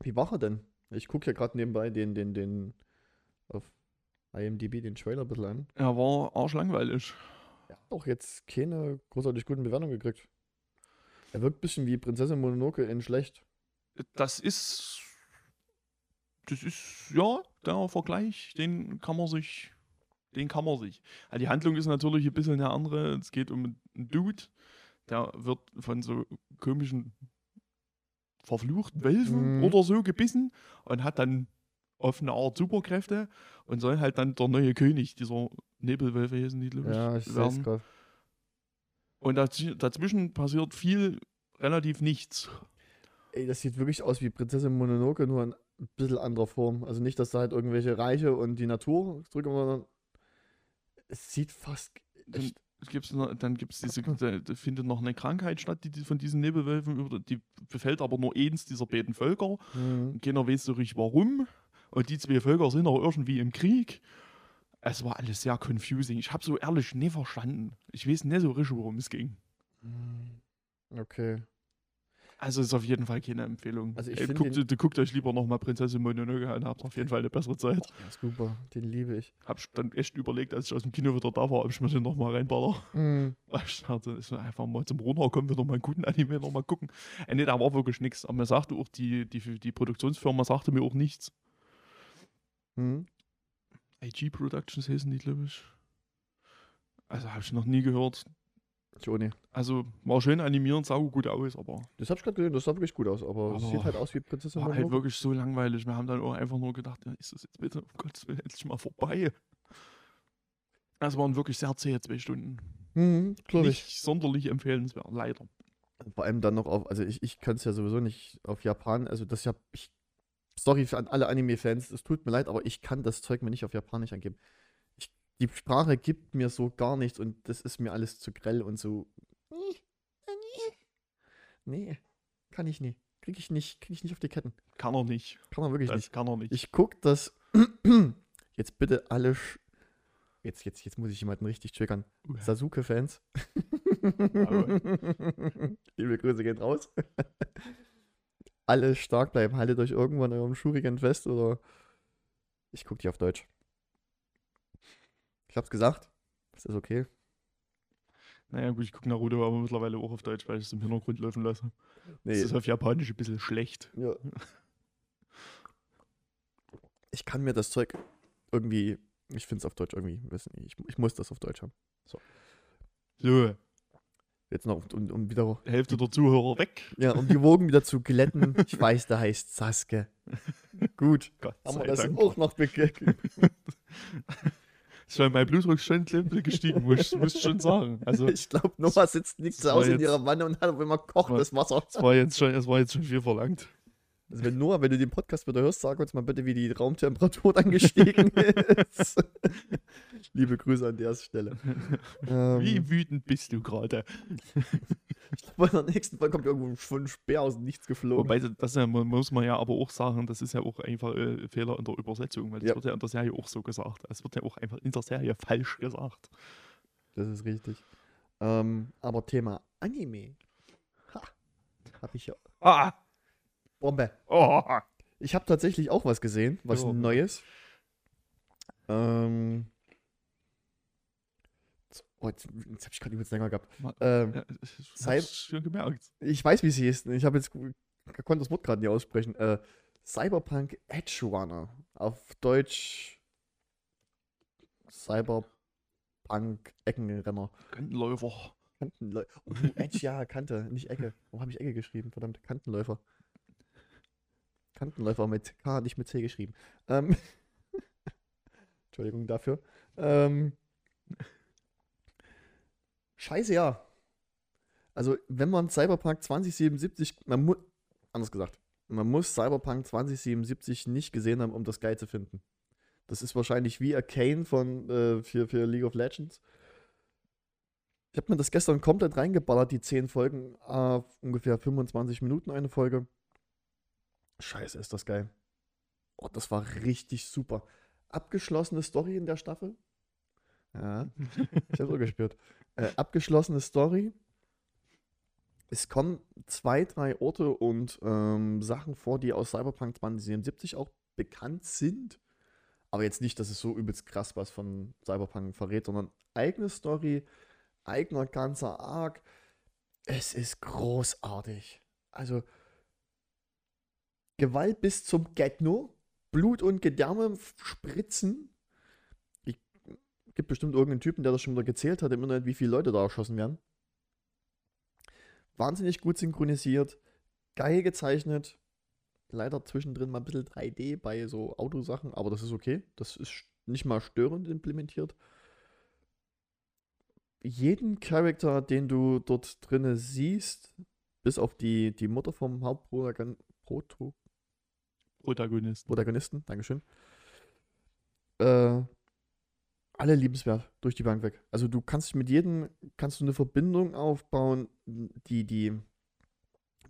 Wie war er denn? Ich gucke ja gerade nebenbei den, den, den auf IMDb den Trailer ein bisschen an. Er war arschlangweilig. Er hat auch jetzt keine großartig guten Bewertungen gekriegt. Er wirkt ein bisschen wie Prinzessin Mononoke in schlecht. Das ist, das ist, ja, der Vergleich, den kann man sich, den kann man sich. Also die Handlung ist natürlich ein bisschen eine andere. Es geht um einen Dude, der wird von so komischen verfluchten Wölfen Mhm. oder so gebissen und hat dann auf eine Art Superkräfte und soll halt dann der neue König dieser Nebelwölfe heißen die, glaube ich, Ja, ich werden. gerade. Und dazw- dazwischen passiert viel, relativ nichts. Ey, das sieht wirklich aus wie Prinzessin Mononoke, nur in ein bisschen anderer Form. Also nicht, dass da halt irgendwelche Reiche und die Natur drücken, sondern es sieht fast gibt's dann gibt es diese, da, findet noch eine Krankheit statt, die, die von diesen Nebelwölfen, über- die befällt aber nur eins dieser beiden Völker. Mhm. Keiner weiß so richtig warum. Und die zwei Völker sind auch irgendwie im Krieg. Es war alles sehr confusing. Ich habe so ehrlich nie verstanden. Ich weiß nicht so richtig, worum es ging. Okay. Also ist auf jeden Fall keine Empfehlung. Also ich Ey, guckt, den- du guckt euch lieber nochmal Prinzessin Mononoke an, habt auf jeden Fall eine bessere Zeit. Ja, super. Den liebe ich. Hab dann echt überlegt, als ich aus dem Kino wieder da war, ob ich mir den nochmal reinballer. Mhm. Ich dachte, will einfach mal zum Runterkommen, wieder mal einen guten Anime nochmal gucken. Äh, nee, da war wirklich nichts. Aber mir sagte auch, die, die, die Produktionsfirma sagte mir auch nichts. Mhm. IG Productions heißen die, glaube ich. Also habe ich noch nie gehört. Nicht. Also war schön animiert, sah gut aus, aber Das hab ich gerade gesehen, das sah wirklich gut aus, aber Aber sieht halt aus wie Prinzessin war halt wirklich so langweilig. Wir haben dann auch einfach nur gedacht, ja, ist das jetzt bitte, um Gottes Willen, endlich mal vorbei. Es waren wirklich sehr zähe zwei Stunden. Mhm, glaube ich. Nicht sonderlich empfehlenswert, leider. Vor allem dann noch auf, also ich, ich kann es ja sowieso nicht auf Japan, also das ja, ich, sorry für an alle Anime-Fans, es tut mir leid, aber ich kann das Zeug mir nicht auf Japanisch angeben. Die Sprache gibt mir so gar nichts und das ist mir alles zu grell und so. Nee, kann ich nicht. Krieg ich nicht, krieg ich nicht auf die Ketten. Kann er nicht. Kann man wirklich Das nicht. kann er nicht. Ich guck das. Jetzt bitte alle. Sch jetzt, jetzt, jetzt muss ich jemanden richtig triggern. Uh, Sasuke-Fans. Liebe Grüße gehen raus. Alle stark bleiben. Haltet euch irgendwann eurem Schurigen fest oder ich gucke die auf Deutsch. Ich hab's gesagt. Ist das okay? Naja, gut, ich gucke Naruto aber mittlerweile auch auf Deutsch, weil ich es im Hintergrund laufen lasse. Nee. Das ist auf Japanisch ein bisschen schlecht. Ja. Ich kann mir das Zeug irgendwie. Ich finde es auf Deutsch irgendwie. Weiß nicht, ich, ich muss das auf Deutsch haben. So, Jetzt noch, um, um wieder. Hälfte der Zuhörer weg. Ja, um die Wogen wieder zu glätten. Ich weiß, der heißt Sasuke. Gut. Gott Haben wir das Dank. auch noch begegnet? Ist schon mein Blutdruck schon ein bisschen gestiegen, muss ich, muss ich schon sagen. Also, Ich glaube, Noah sitzt nicht zu das war Hause in jetzt- ihrer Wanne und hat auf immer war- kochendes Wasser. es war jetzt schon, es war jetzt schon viel verlangt. Also wenn Noah, wenn du den Podcast wieder hörst, sag uns mal bitte, wie die Raumtemperatur dann gestiegen ist. Liebe Grüße an der Stelle. Ähm, Wie wütend bist du gerade? Ich glaube, in der nächsten Folge kommt irgendwo ein Speer aus dem Nichts geflogen. Wobei, das ja, man- muss man ja aber auch sagen, das ist ja auch einfach äh, Fehler in der Übersetzung, weil das Ja. wird ja in der Serie auch so gesagt. Es wird ja auch einfach in der Serie falsch gesagt. Das ist richtig. Ähm, aber Thema Anime. Ha. Hab ich ja. Ah! Bombe. Oh! Ich habe tatsächlich auch was gesehen, was Ja. Neues. Ähm. Oh, jetzt jetzt habe ich gerade übelst länger gehabt. Ähm, Ja, ich hab's schon gemerkt. ich weiß, wie sie ist. Ich habe jetzt ich konnte das Wort gerade nicht aussprechen. Äh, Cyberpunk Edge Runner. Auf Deutsch Cyberpunk Eckenrenner. Kantenläufer. Kantenläufer. Oh, Edge, ja, Kante, nicht Ecke. Warum habe ich Ecke geschrieben? Verdammt, Kantenläufer. Kantenläufer mit K, nicht mit C geschrieben. Ähm, Entschuldigung dafür. Ähm, scheiße, ja. Also, wenn man Cyberpunk 2077, man muss, anders gesagt, man muss Cyberpunk 2077 nicht gesehen haben, um das geil zu finden. Das ist wahrscheinlich wie Arcane von, äh, für, für League of Legends. Ich habe mir das gestern komplett reingeballert, die 10 Folgen, äh, ungefähr 25 Minuten eine Folge. Scheiße, ist das geil. Oh, das war richtig super. Abgeschlossene Story in der Staffel. Ja, ich habe so gespürt. Äh, abgeschlossene Story. Es kommen zwei, drei Orte und ähm, Sachen vor, die aus Cyberpunk 2077 auch bekannt sind. Aber jetzt nicht, dass es so übelst krass was von Cyberpunk verrät, sondern eigene Story, eigener ganzer Arc. Es ist großartig. Also Gewalt bis zum Get-No, Blut und Gedärme spritzen. Ich, gibt bestimmt irgendeinen Typen, der das schon wieder gezählt hat im Internet, wie viele Leute da erschossen werden. Wahnsinnig gut synchronisiert, geil gezeichnet. Leider zwischendrin mal ein bisschen 3D bei so Autosachen, aber das ist okay. Das ist nicht mal störend implementiert. Jeden Charakter, den du dort drinne siehst, bis auf die, die Mutter vom Hauptprotagonisten, Proto, Protagonist. Protagonisten, Dankeschön. Äh, alle liebenswert durch die Bank weg. Also du kannst mit jedem, kannst du eine Verbindung aufbauen, die, die,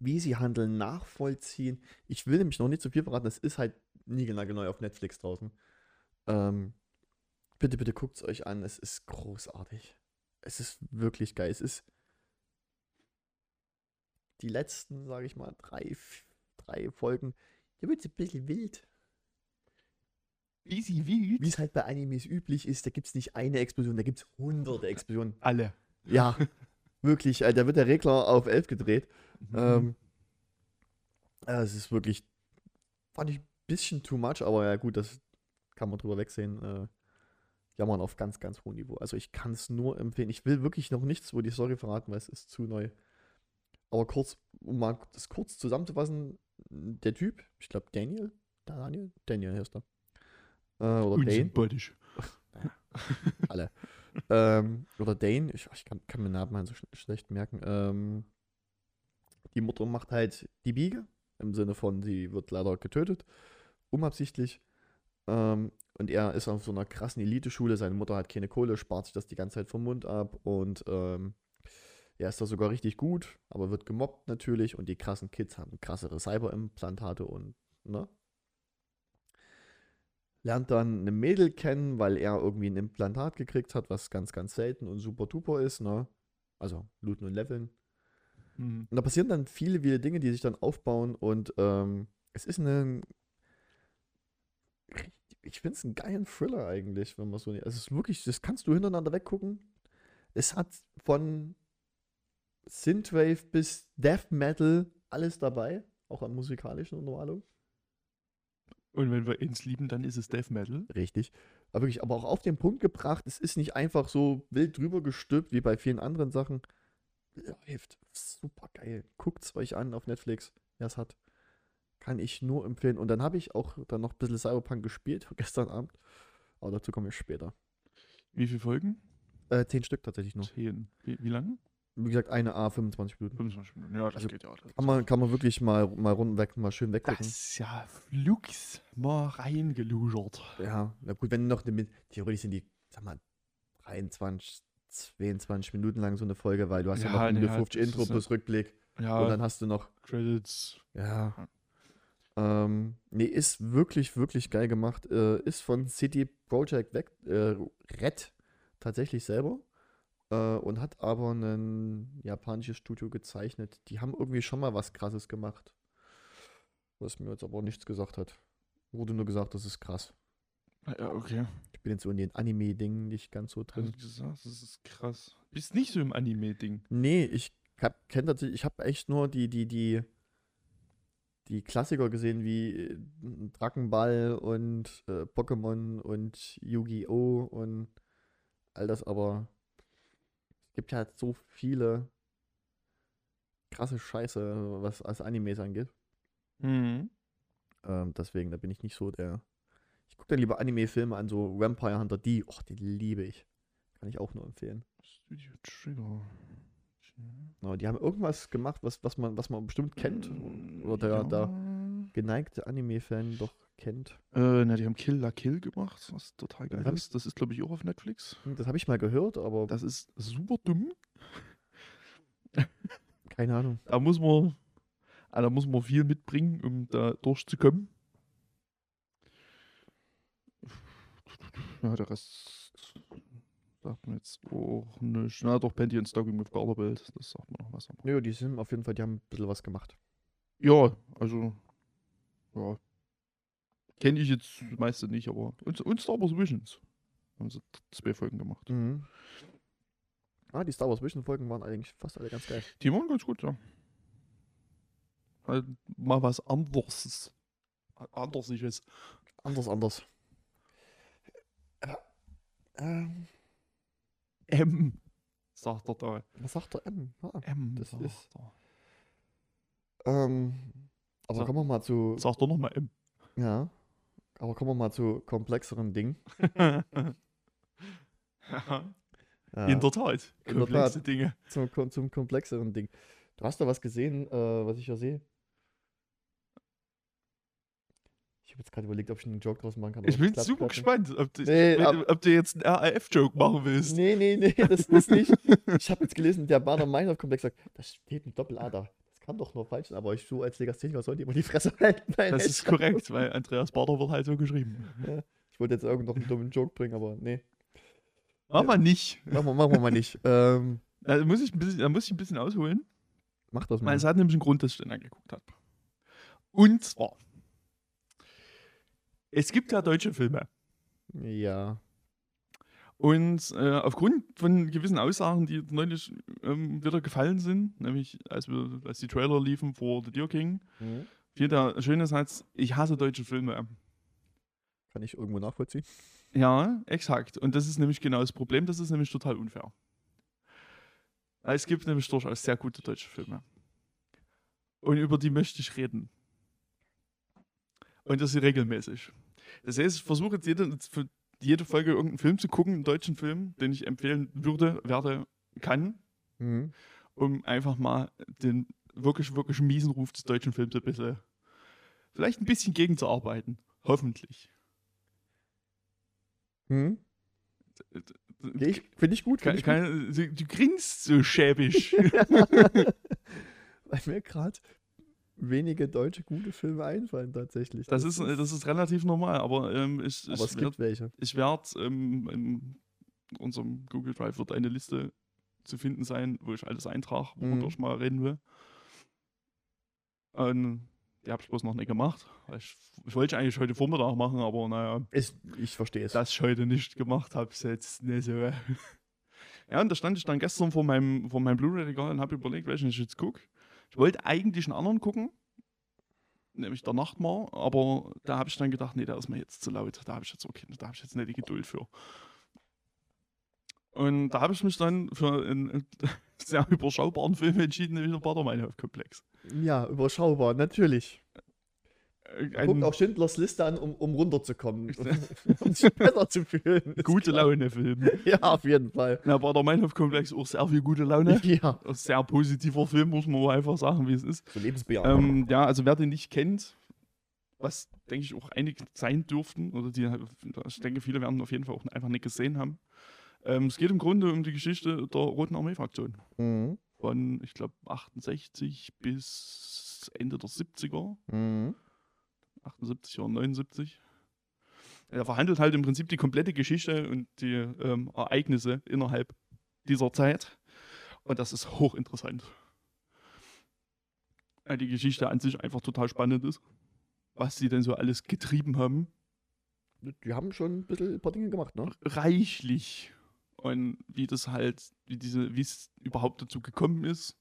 wie sie handeln, nachvollziehen. Ich will nämlich noch nicht zu viel verraten, es ist halt niegelnagelneu auf Netflix draußen. Ähm, bitte, bitte guckt es euch an, es ist großartig. Es ist wirklich geil. Es ist die letzten, sage ich mal, drei, drei Folgen. Hier wird es ein bisschen wild. Easy wild. Wie es halt bei Animes üblich ist, da gibt es nicht eine Explosion, da gibt es hunderte Explosionen. Alle. Ja, wirklich. Äh, da wird der Regler auf 11 gedreht. Mhm. Ähm, äh, es ist wirklich, fand ich ein bisschen too much, aber ja gut, das kann man drüber wegsehen. Äh, jammern auf ganz, ganz hohem Niveau. Also ich kann es nur empfehlen. Ich will wirklich noch nichts über die Story verraten, weil es ist zu neu. Aber kurz, um mal das kurz zusammenzufassen, der Typ, ich glaube Daniel, Daniel, Daniel heißt er. Äh, oder Dane, Unsympathisch. alle. ähm, oder Dane, ich, ich kann, kann mir Namen halt so sch schlecht merken. Ähm, die Mutter macht halt die Biege, im Sinne von, sie wird leider getötet, unabsichtlich. Ähm, und er ist auf so einer krassen Eliteschule, seine Mutter hat keine Kohle, spart sich das die ganze Zeit vom Mund ab und ähm, er ist da sogar richtig gut, aber wird gemobbt natürlich und die krassen Kids haben krassere Cyberimplantate und, ne? Lernt dann eine Mädel kennen, weil er irgendwie ein Implantat gekriegt hat, was ganz, ganz selten und super duper ist, ne? Also looten und leveln. Mhm. Und da passieren dann viele, viele Dinge, die sich dann aufbauen und ähm, es ist ein. Ich finde es einen geilen Thriller eigentlich, wenn man so. Es ist wirklich, das kannst du hintereinander weggucken. Es hat von Synthwave bis Death Metal alles dabei, auch an musikalischen Untermalung. Und wenn wir ins lieben, dann ist es Death Metal. Richtig. Aber wirklich, aber auch auf den Punkt gebracht, es ist nicht einfach so wild drüber gestülpt wie bei vielen anderen Sachen. Läuft. Super geil. Guckt es euch an auf Netflix, wer es hat. Kann ich nur empfehlen. Und dann habe ich auch dann noch ein bisschen Cyberpunk gespielt gestern Abend. Aber dazu komme ich später. Wie viele Folgen? Äh, zehn Stück tatsächlich noch. Zehn. Wie, wie lange? Wie gesagt, eine A, 25 Minuten. 25 Minuten. Ja, das Also, geht ja. Das Kann man, kann man wirklich mal, mal runden weg, mal schön weggucken. das ist ja flugs mal reingeluschert. Ja, na gut, wenn noch eine, theoretisch sind die, sag mal, 23, 22 Minuten lang so eine Folge, weil du hast ja, Ja, noch nee, eine halt, 50 das Intro ja- plus Rückblick Ja, und dann hast du noch, Credits. ja. Ähm, nee, ist wirklich, wirklich geil gemacht. Äh, ist von City Project weg, äh, Red tatsächlich selber. Äh, und hat aber ein japanisches Studio gezeichnet. Die haben irgendwie schon mal was krasses gemacht. Was mir jetzt aber nichts gesagt hat. Wurde nur gesagt, das ist krass. Ja, okay. Ich bin jetzt so in den Anime-Dingen nicht ganz so Hast drin. du gesagt, das ist krass. Bist nicht so im Anime-Ding. Nee, ich hab, kenn tatsächlich, ich habe echt nur die, die, die, die Klassiker gesehen wie äh, Dragon Ball und äh, Pokémon und Yu-Gi-Oh! und all das, aber gibt ja halt so viele krasse Scheiße, was als Animes angeht. Mhm. Ähm, deswegen, da bin ich nicht so der. Ich gucke dann lieber Anime-Filme an, so Vampire Hunter D. Och, den liebe ich. Kann ich auch nur empfehlen. Studio Trigger. Ja, die haben irgendwas gemacht, was, was, man, was man bestimmt kennt. Oder der, der geneigte Anime-Fan doch kennt. Äh, na, die haben Kill la Kill gemacht, was total geil hab ist. Das ist, glaube ich, auch auf Netflix. Das habe ich mal gehört, aber Das ist super dumm. keine Ahnung. Da muss man, ah, da muss man viel mitbringen, um da durchzukommen. Ja, der Rest sagt mir jetzt auch nicht. Na doch, Panty und Stocking with Garterbelt, das sagt mir noch was. Nö, die sind auf jeden Fall, die haben ein bisschen was gemacht. Ja, also, ja. Kenne ich jetzt das meiste nicht, aber. Und, und Star Wars Visions. Haben sie zwei Folgen gemacht. Mhm. Ah, die Star Wars Vision-Folgen waren eigentlich fast alle ganz geil. Die waren ganz gut, ja. Halt mal was anderes. Andersiges. Anders, anders. Ähm, M, sagt er da. was sagt der M? Ah, M, Das ist- er. ähm, aber kommen wir mal zu, Sagt er nochmal M. ja, aber kommen wir mal zu komplexeren Dingen. Ja, In der Tat. In der Komplexe Tat. Dinge. zum, zum komplexeren Ding. Du hast da was gesehen, äh, was ich ja sehe. Ich habe jetzt gerade überlegt, ob ich einen Joke draus machen kann. Ich bin super gespannt, ob du, Nee, du- ob du jetzt einen RAF-Joke machen willst. Nee, nee, nee, das ist nicht. Ich habe jetzt gelesen, der Bader Meinhof-Komplex sagt, da steht ein Doppel-A da. Kann doch nur falsch sein, aber ich so als Legastheniker sollte immer die Fresse halten. Nein, Das ist korrekt, weil Andreas Bader wird halt so geschrieben. Ich wollte jetzt irgend noch einen dummen Joke bringen, aber nee. Mach mal nicht. Machen wir, machen wir mal nicht. Ähm, Da muss ich ein bisschen, da muss ich ein bisschen ausholen. mach das Weil mal. es hat nämlich einen Grund, dass ich den angeguckt habe. Und zwar, es gibt ja deutsche Filme. Ja. Und äh, aufgrund von gewissen Aussagen, die neulich ähm, wieder gefallen sind, nämlich als, wir, als die Trailer liefen vor The Deer King, Mhm. fiel der schöne Satz, ich hasse deutsche Filme. Kann ich irgendwo nachvollziehen. Ja, exakt. Und das ist nämlich genau das Problem, das ist nämlich total unfair. Es gibt nämlich durchaus sehr gute deutsche Filme. Und über die möchte ich reden. Und das regelmäßig. Das heißt, ich versuche jetzt jede, für jede Folge irgendeinen Film zu gucken, einen deutschen Film, den ich empfehlen würde, werde, kann, Mhm. um einfach mal den wirklich, wirklich miesen Ruf des deutschen Films ein bisschen, vielleicht ein bisschen gegenzuarbeiten. Hoffentlich. Mhm. Geh ich- Finde ich gut. Find ich gut. keine, du, du grinst so schäbig. Weil mir gerade wenige deutsche gute Filme einfallen tatsächlich. Das ist, das ist relativ normal, aber ähm, ich, aber ich es gibt welche. ich werde ähm, in unserem Google Drive wird eine Liste zu finden sein, wo ich alles eintrage, worüber Mhm. ich mal reden will. Und die habe ich bloß noch nicht gemacht. Ich, ich wollte eigentlich heute Vormittag machen, aber naja, Ist, ich verstehe es. das ich heute nicht gemacht habe, ist jetzt nicht so. Ja, und da stand ich dann gestern vor meinem, vor meinem Blu-ray-Regal und habe überlegt, welchen ich jetzt gucke. Ich wollte eigentlich einen anderen gucken, nämlich der Nachtmar, aber da habe ich dann gedacht, nee, der ist mir jetzt zu laut. Da habe ich jetzt okay, da habe ich jetzt nicht die Geduld für. Und da habe ich mich dann für einen sehr überschaubaren Film entschieden, nämlich der Bader-Meinhof-Komplex. ja, überschaubar, natürlich. Äh, Guckt Ein auch Schindlers Liste an, um, um runterzukommen. um sich besser zu fühlen. Gute Laune-Film. Ja, auf jeden Fall. Der Bader-Meinhof-Komplex auch sehr viel gute Laune. Ja. Ein sehr positiver Film, muss man einfach sagen, wie es ist. So lebensbejahend. Ähm, ja, also wer den nicht kennt, was denke ich auch einige sein dürften, oder die, ich denke, viele werden ihn auf jeden Fall auch einfach nicht gesehen haben. Ähm, es geht im Grunde um die Geschichte der Roten Armee-Fraktion. Mhm. Von, ich glaube, 68 bis Ende der 70er, Mhm. 78 oder 79. Er verhandelt halt im Prinzip die komplette Geschichte und die ähm, Ereignisse innerhalb dieser Zeit. Und das ist hochinteressant. Weil die Geschichte an sich einfach total spannend ist. Was sie denn so alles getrieben haben. Die haben schon ein bisschen ein paar Dinge gemacht, ne? Reichlich. Und wie das halt, wie diese, wie es überhaupt dazu gekommen ist.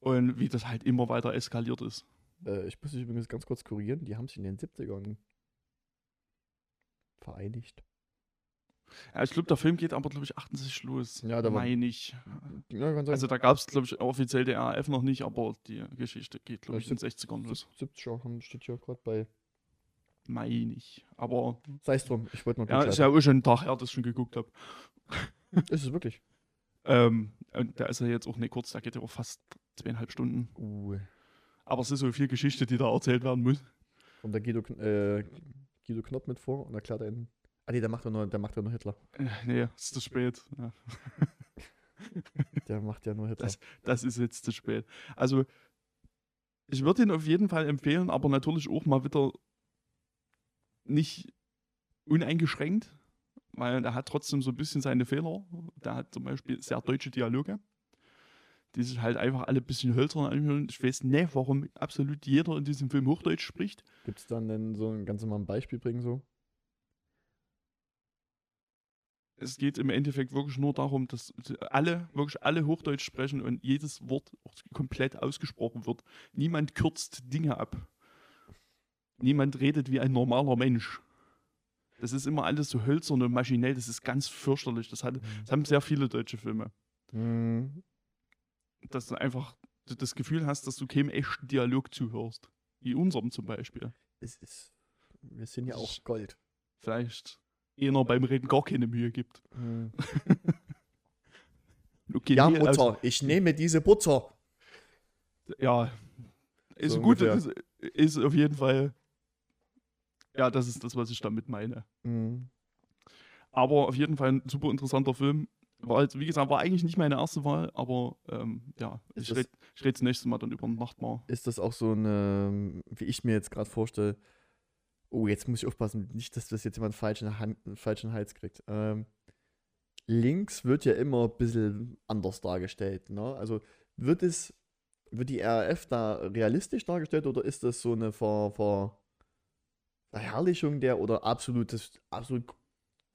Und wie das halt immer weiter eskaliert ist. Äh, ich muss dich übrigens ganz kurz korrigieren. Die haben sich in den 70ern vereinigt. Ja, ich glaube, der Film geht aber, glaube ich, 68 los. Ja, da war- meine ich. Ja. Also da gab es, glaube ich, offiziell der RAF noch nicht, aber die Geschichte geht, glaube Ja, ich, in den 60ern los. 70er haben, steht hier gerade bei. Meine ich. Aber Sei es drum, ich wollte mal ja, ist ja auch schon ein Tag her, dass ich schon geguckt habe. Ist es wirklich? Ähm, und der ist ja jetzt auch nicht kurz, der geht ja auch fast zweieinhalb Stunden. Uh. Aber es ist so viel Geschichte, die da erzählt werden muss. Kommt der Guido, äh, Guido Knopf mit vor und erklärt einen. Ah nee, der macht ja nur, der macht ja nur Hitler. Äh, nee, es ist zu spät. Ja, Der macht ja nur Hitler. Das- das ist jetzt zu spät. Also, ich würde ihn auf jeden Fall empfehlen, aber natürlich auch mal wieder nicht uneingeschränkt, weil der hat trotzdem so ein bisschen seine Fehler. Der hat zum Beispiel sehr deutsche Dialoge, die sich halt einfach alle ein bisschen hölzern anhören. Ich weiß nicht, warum absolut jeder in diesem Film Hochdeutsch spricht. Gibt es dann denn so ein ganz mal ein Beispiel bringen so? Es geht im Endeffekt wirklich nur darum, dass alle, wirklich alle Hochdeutsch sprechen und jedes Wort komplett ausgesprochen wird. Niemand kürzt Dinge ab. Niemand redet wie ein normaler Mensch. Das ist immer alles so hölzern und maschinell, das ist ganz fürchterlich. Das, hat, das haben sehr viele deutsche Filme. Mhm. Dass du einfach das Gefühl hast, dass du keinem echten Dialog zuhörst. Wie unserem zum Beispiel. Es ist. Wir sind ja auch Gold. Vielleicht einer beim Reden gar keine Mühe gibt. Mhm. Okay, Ja, nee, also- Mutter, ich nehme diese Butter. Ja, ist So gut, ist, ist auf jeden Fall Ja, das ist das, was ich damit meine. Mhm. Aber auf jeden Fall ein super interessanter Film. War jetzt, wie gesagt, war eigentlich nicht meine erste Wahl, aber ähm, ja, Ist ich rede ich red das nächste Mal dann über Nachtmar. Ist das auch so eine, wie ich mir jetzt gerade vorstelle, oh, jetzt muss ich aufpassen, nicht, dass das jetzt jemand falschen, Hand, falschen Hals kriegt. Ähm, links wird ja immer ein bisschen anders dargestellt. Ne? Also wird es, wird die RAF da realistisch dargestellt oder ist das so eine Ver, Ver, Verherrlichung der oder absolutes, absolut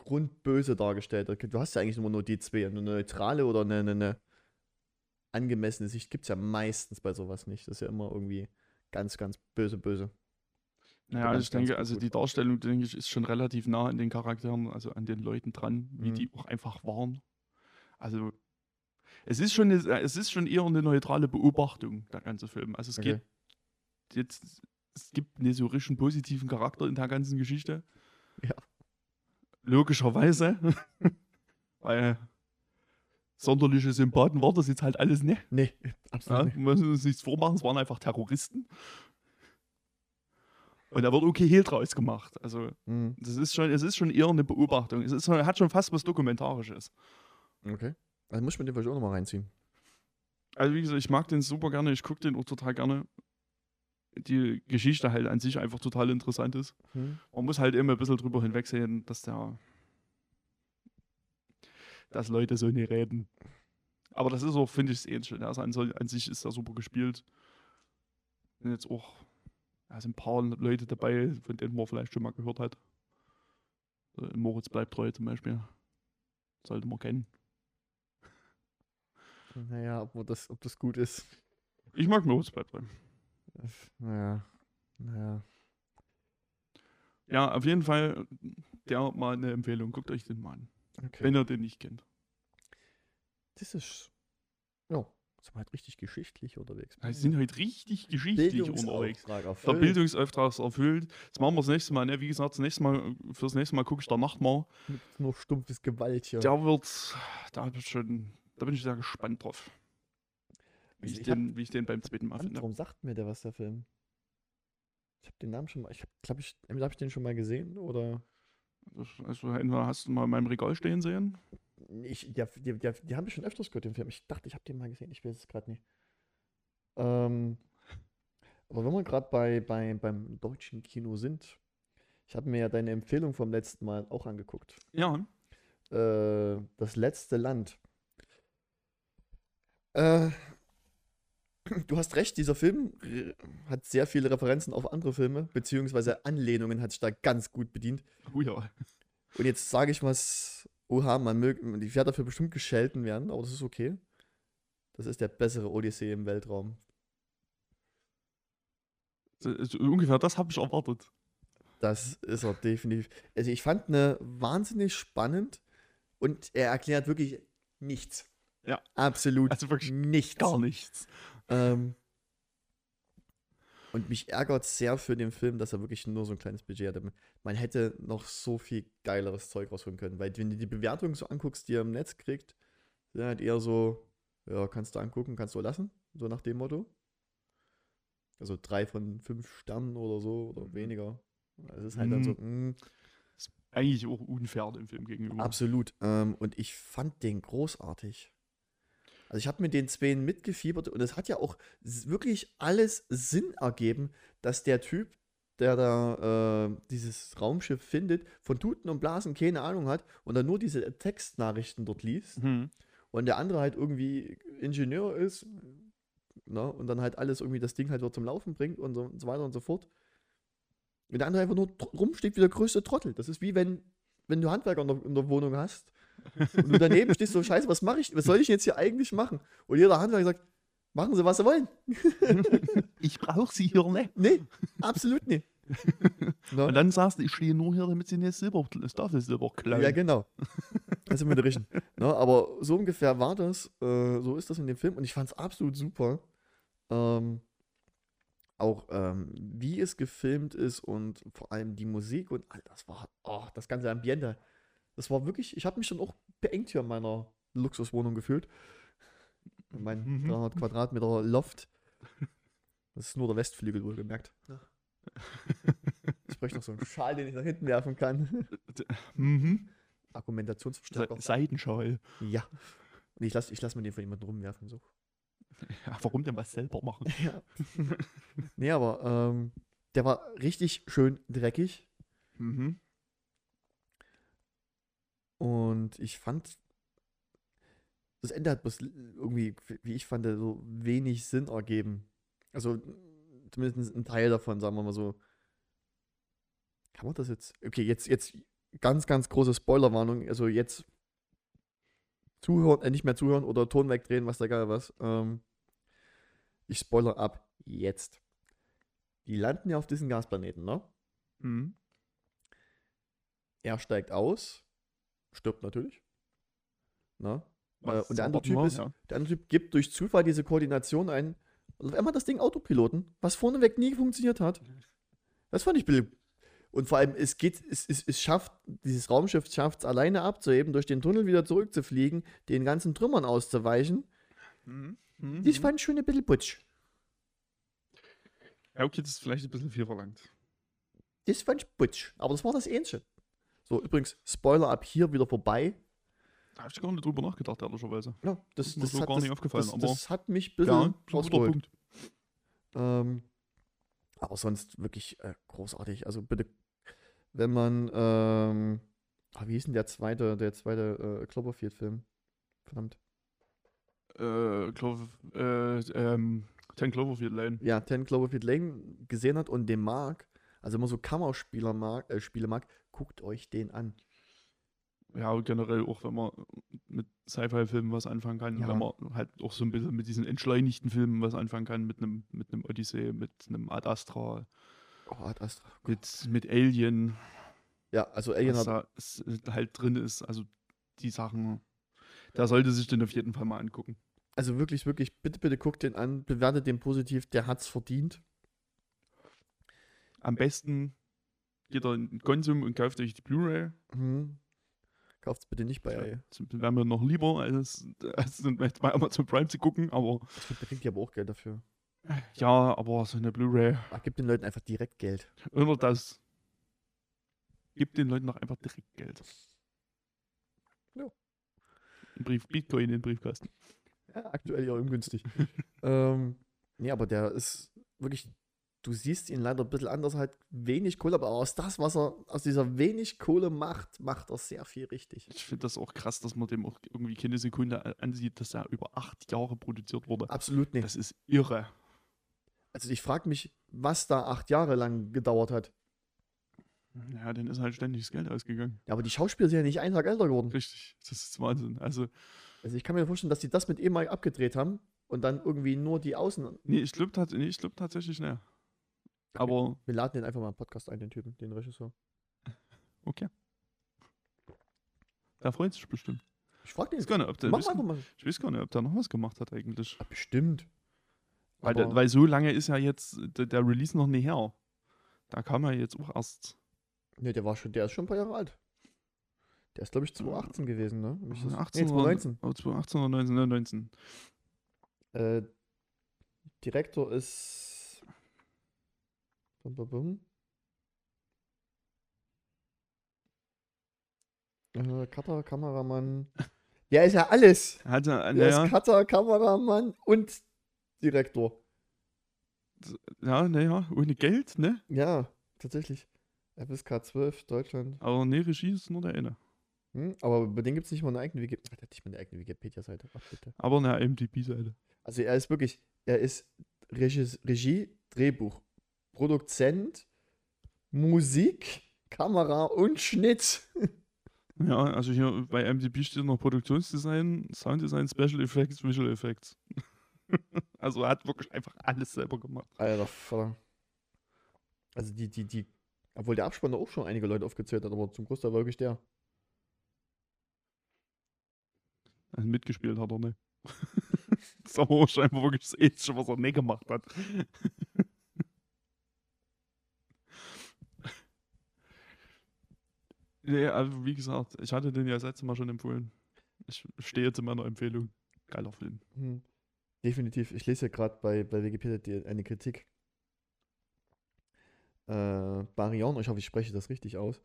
grundböse dargestellt? Du hast ja eigentlich immer nur die zwei, eine neutrale oder eine, eine, eine angemessene Sicht gibt es ja meistens bei sowas nicht. Das ist ja immer irgendwie ganz, ganz böse, böse. Naja, ganz, ich denke, also die Darstellung, denke ich, ist schon relativ nah an den Charakteren, also an den Leuten dran, wie Mhm. die auch einfach waren. Also es ist schon, eine, es ist schon eher eine neutrale Beobachtung, der ganze Film. Also es Okay. geht jetzt, es gibt nicht so richtig einen positiven Charakter in der ganzen Geschichte. Ja. Logischerweise. Weil sonderliche Sympathen war das jetzt halt alles nicht. Nee, Ja, absolut wir müssen uns nichts vormachen, es waren einfach Terroristen. Und da wird okay Hehl draus gemacht. Also, nicht. Mhm. das ist schon, es ist schon eher eine Beobachtung. Es ist, hat schon fast was Dokumentarisches. Okay. Also muss ich mir den vielleicht auch nochmal reinziehen. Also, wie gesagt, ich mag den super gerne, ich gucke den auch total gerne. Die Geschichte halt an sich einfach total interessant ist. Hm. Man muss halt immer ein bisschen drüber hinwegsehen, dass der. dass Leute so nicht reden. Aber das ist auch, finde ich, ähnlich. schön. Also an, an sich ist er super gespielt. Sind jetzt auch. Da sind ein paar Leute dabei, von denen man vielleicht schon mal gehört hat. Äh, Moritz bleibt treu zum Beispiel. Sollte man kennen. Naja, ob, man das, ob das gut ist. Ich mag Moritz bleibt treu. Naja. Naja. Ja, auf jeden Fall der mal eine Empfehlung. Guckt euch den mal an, Okay. wenn ihr den nicht kennt. Das ist. Ja, sind wir halt richtig geschichtlich unterwegs. Wir sind heute richtig geschichtlich unterwegs. Bildungsauftrag Der erfüllt. Bildungsauftrag ist erfüllt. Das machen wir das nächste Mal. Ne? Wie gesagt, das nächste Mal, fürs nächste Mal gucke ich der Nachtmar. Mit nur stumpfes Gewalt hier. Der wird, da, ich schon, da bin ich sehr gespannt drauf. Wie ich, Ich hab- den, wie ich den beim zweiten Mal finde. Warum sagt mir der was, der Film? Ich habe den Namen schon mal. Ich glaube, ich, hab ich den schon mal gesehen oder. Also entweder hast du mal in meinem Regal stehen sehen. Ich, ja, die, die, die haben wir schon öfters gehört, den Film. Ich dachte, ich habe den mal gesehen. Ich weiß es gerade nicht. Ähm, aber wenn wir gerade bei, bei, beim deutschen Kino sind, ich habe mir ja deine Empfehlung vom letzten Mal auch angeguckt. Ja, Äh, das letzte Land. Äh, du hast recht, dieser Film äh, hat sehr viele Referenzen auf andere Filme, beziehungsweise Anlehnungen hat sich da ganz gut bedient. oh ja. Und jetzt sage ich was, oha, man mög, ich werde dafür bestimmt geschelten werden, aber das ist okay. Das ist der bessere Odyssee im Weltraum. Ungefähr das habe ich erwartet. Das ist er definitiv. Also ich fand eine wahnsinnig spannend und er erklärt wirklich nichts. Ja. Absolut Also wirklich nichts. Gar nichts. Ähm, und mich ärgert sehr für den Film, dass er wirklich nur so ein kleines Budget hatte. Man hätte noch so viel geileres Zeug rausholen können, weil wenn du die Bewertungen so anguckst, die er im Netz kriegt, sind halt eher so, ja, kannst du angucken, kannst du lassen, so nach dem Motto. Also drei von fünf Sternen oder so oder weniger. Es ist halt dann so, mh, Eigentlich auch unfair dem Film gegenüber. Absolut. Ähm, und ich fand den großartig. Also ich habe mit den Zweien mitgefiebert und es hat ja auch wirklich alles Sinn ergeben, dass der Typ, der da äh, dieses Raumschiff findet, von Tuten und Blasen keine Ahnung hat und dann nur diese Textnachrichten dort liest Mhm. und der andere halt irgendwie Ingenieur ist ne, und dann halt alles irgendwie das Ding halt dort zum Laufen bringt und so, und so weiter und so fort. Und der andere einfach nur rumsteht wie der größte Trottel. Das ist wie wenn, wenn du Handwerker in der, in der Wohnung hast und du daneben stehst so, scheiße, was mache ich, was soll ich jetzt hier eigentlich machen? Und jeder Handwerker sagt, machen Sie, was Sie wollen. Ich brauche sie hier nicht. Nee, absolut nicht. Ne? Und dann sagst du, ich stehe nur hier, damit sie nicht Silber, das darf nicht Silber klauen. Ja, genau. Das wir der Richtigen. Ne, aber so ungefähr war das. Äh, so ist das in dem Film und ich fand es absolut super. Ähm, auch ähm, wie es gefilmt ist und vor allem die Musik und all das war, oh, das ganze Ambiente. Das war wirklich, ich habe mich dann auch beengt hier in meiner Luxuswohnung gefühlt. Mein Mhm. 300 Quadratmeter Loft. Das ist nur der Westflügel wohlgemerkt. Ich bräuchte noch so einen Schal, den ich nach hinten werfen kann. Mhm. Argumentationsverstärker. Se Seidenschal. Ja. Und ich lasse ich lass mir den von jemandem rumwerfen. So. Ja, warum denn was selber machen? Ja. nee, aber ähm, der war richtig schön dreckig. Mhm. Und ich fand, das Ende hat bloß irgendwie, wie ich fand, so wenig Sinn ergeben. Also zumindest ein Teil davon, sagen wir mal so. Kann man das jetzt? Okay, jetzt, jetzt ganz, ganz große Spoilerwarnung. Also jetzt zuhören, äh, nicht mehr zuhören oder Ton wegdrehen, was da geil was. Ähm, ich spoiler ab jetzt. Die landen ja auf diesen Gasplaneten, ne? Mhm. Er steigt aus, stirbt natürlich. Ne? Äh, Was und der andere, typ ist, ja. der andere Typ gibt durch Zufall diese Koordination ein. Und auf einmal das Ding Autopiloten, was vorneweg nie funktioniert hat. Das fand ich bill- Und vor allem, es geht, es, es, es schafft, dieses Raumschiff schafft es alleine abzuheben, durch den Tunnel wieder zurückzufliegen, den ganzen Trümmern auszuweichen. Mhm. Mhm. Ich fand schon ein bisschen putsch. Ja, okay, das ist vielleicht ein bisschen viel verlangt. Das fand ich putsch. Aber das war das Ähnliche. So, übrigens, Spoiler ab hier wieder vorbei. Da habe ich gar nicht drüber nachgedacht, ehrlicherweise. Ja, das, Ist mir das, so hat, gar das, nicht aufgefallen, das, aber- das hat mich ein bisschen Ja. Punkt. Ähm, aber sonst wirklich äh, großartig. Also bitte, wenn man, ähm, ah, wie hieß denn der zweite, der zweite äh, Cloverfield-Film? Verdammt. Äh, Clover, äh, ähm, 10 Cloverfield Lane. Ja, 10 Cloverfield Lane gesehen hat und den mag, also immer so Kammerspieler mag, äh, Spiele mag, guckt euch den an. Ja, generell auch, wenn man mit Sci-Fi-Filmen was anfangen kann, Ja. wenn man halt auch so ein bisschen mit diesen entschleunigten Filmen was anfangen kann, mit einem mit einem Odyssey, mit einem Ad Astra, Oh, Ad Astra. mit, mit Alien, Ja, also Alien was hat, da halt drin ist. Also die Sachen, da sollte sich den auf jeden Fall mal angucken. also wirklich, wirklich, bitte, bitte guckt den an, bewertet den positiv, der hat's verdient. Am besten geht ihr in den Konsum und kauft euch die Blu-ray. Mhm. Kauft's bitte nicht bei. Das wäre mir noch lieber, als, als bei Amazon Prime zu gucken, aber Da kriegt ihr aber auch Geld dafür. ja, aber so eine Blu-ray Ah, Gib den Leuten einfach direkt Geld. Oder das. Gibt den Leuten doch einfach direkt Geld. Ja. Ein Brief, Bitcoin in den Briefkasten. Ja, aktuell ja ungünstig. ähm, nee, aber der ist wirklich, du siehst ihn leider ein bisschen anders, halt wenig Kohle, aber aus das, was er aus dieser wenig Kohle macht, macht er sehr viel richtig. Ich finde das auch krass, dass man dem auch irgendwie keine Sekunde ansieht, dass er über acht Jahre produziert wurde. Absolut nicht. Das ist irre. Also ich frage mich, was da acht Jahre lang gedauert hat. Ja, dann ist halt ständig das Geld ausgegangen. Ja, aber die Schauspieler sind ja nicht einen Tag älter geworden. Richtig. Das ist Wahnsinn. Also, Also ich kann mir vorstellen, dass die das mit ihm mal abgedreht haben und dann irgendwie nur die Außen. nee, ich glaube glaub tatsächlich nicht. Aber, Wir laden den einfach mal im Podcast ein, den Typen, den Regisseur. okay. Da freut sich bestimmt. Ich frage den Ich jetzt. weiß gar nicht, ob der, Mach weiß, einfach mal. ich weiß gar nicht, ob der noch was gemacht hat eigentlich. Ah, bestimmt. Weil, der, weil so lange ist ja jetzt der, der Release noch nicht her. Da kam er jetzt auch erst Ne, der war schon, der ist schon ein paar Jahre alt. Der ist, glaube ich, 2018 gewesen, ne? Hab ich das- 18 nee, oder, 2019. oh, 2018 oder 19, ne, 19. Äh, Direktor ist. Bum, bum, bum. Äh, Cutter, Kameramann. Der ist ja alles. Hatte, Der naja, ist Cutter, Kameramann und Direktor. ja, naja, ohne Geld, ne? Ja, tatsächlich. FSK 12, Deutschland. Aber ne, Regie ist nur der eine. Hm? Aber bei dem gibt es nicht mal eine eigene Wikipedia. Hat nicht mal eine eigene Wikipedia-Seite. Aber eine MDB-Seite. Also er ist wirklich, er ist Regis, Regie, Drehbuch, Produzent, Musik, Kamera und Schnitt. Ja, also hier bei MDB steht noch Produktionsdesign, Sounddesign, Special Effects, Visual Effects. also er hat wirklich einfach alles selber gemacht. Alter Vater. Also die, die, die, obwohl der Abspann da auch schon einige Leute aufgezählt hat, aber zum Großteil war wirklich der. Also mitgespielt hat er nicht. das ist aber scheinbar wirklich das Einzige, was er nicht gemacht hat. Nee, also wie gesagt, ich hatte den ja das letzte Mal schon empfohlen. Ich stehe zu meiner Empfehlung. Geiler Film. Hm. Definitiv. Ich lese ja gerade bei, bei Wikipedia eine Kritik. äh, Barion, ich hoffe, ich spreche das richtig aus.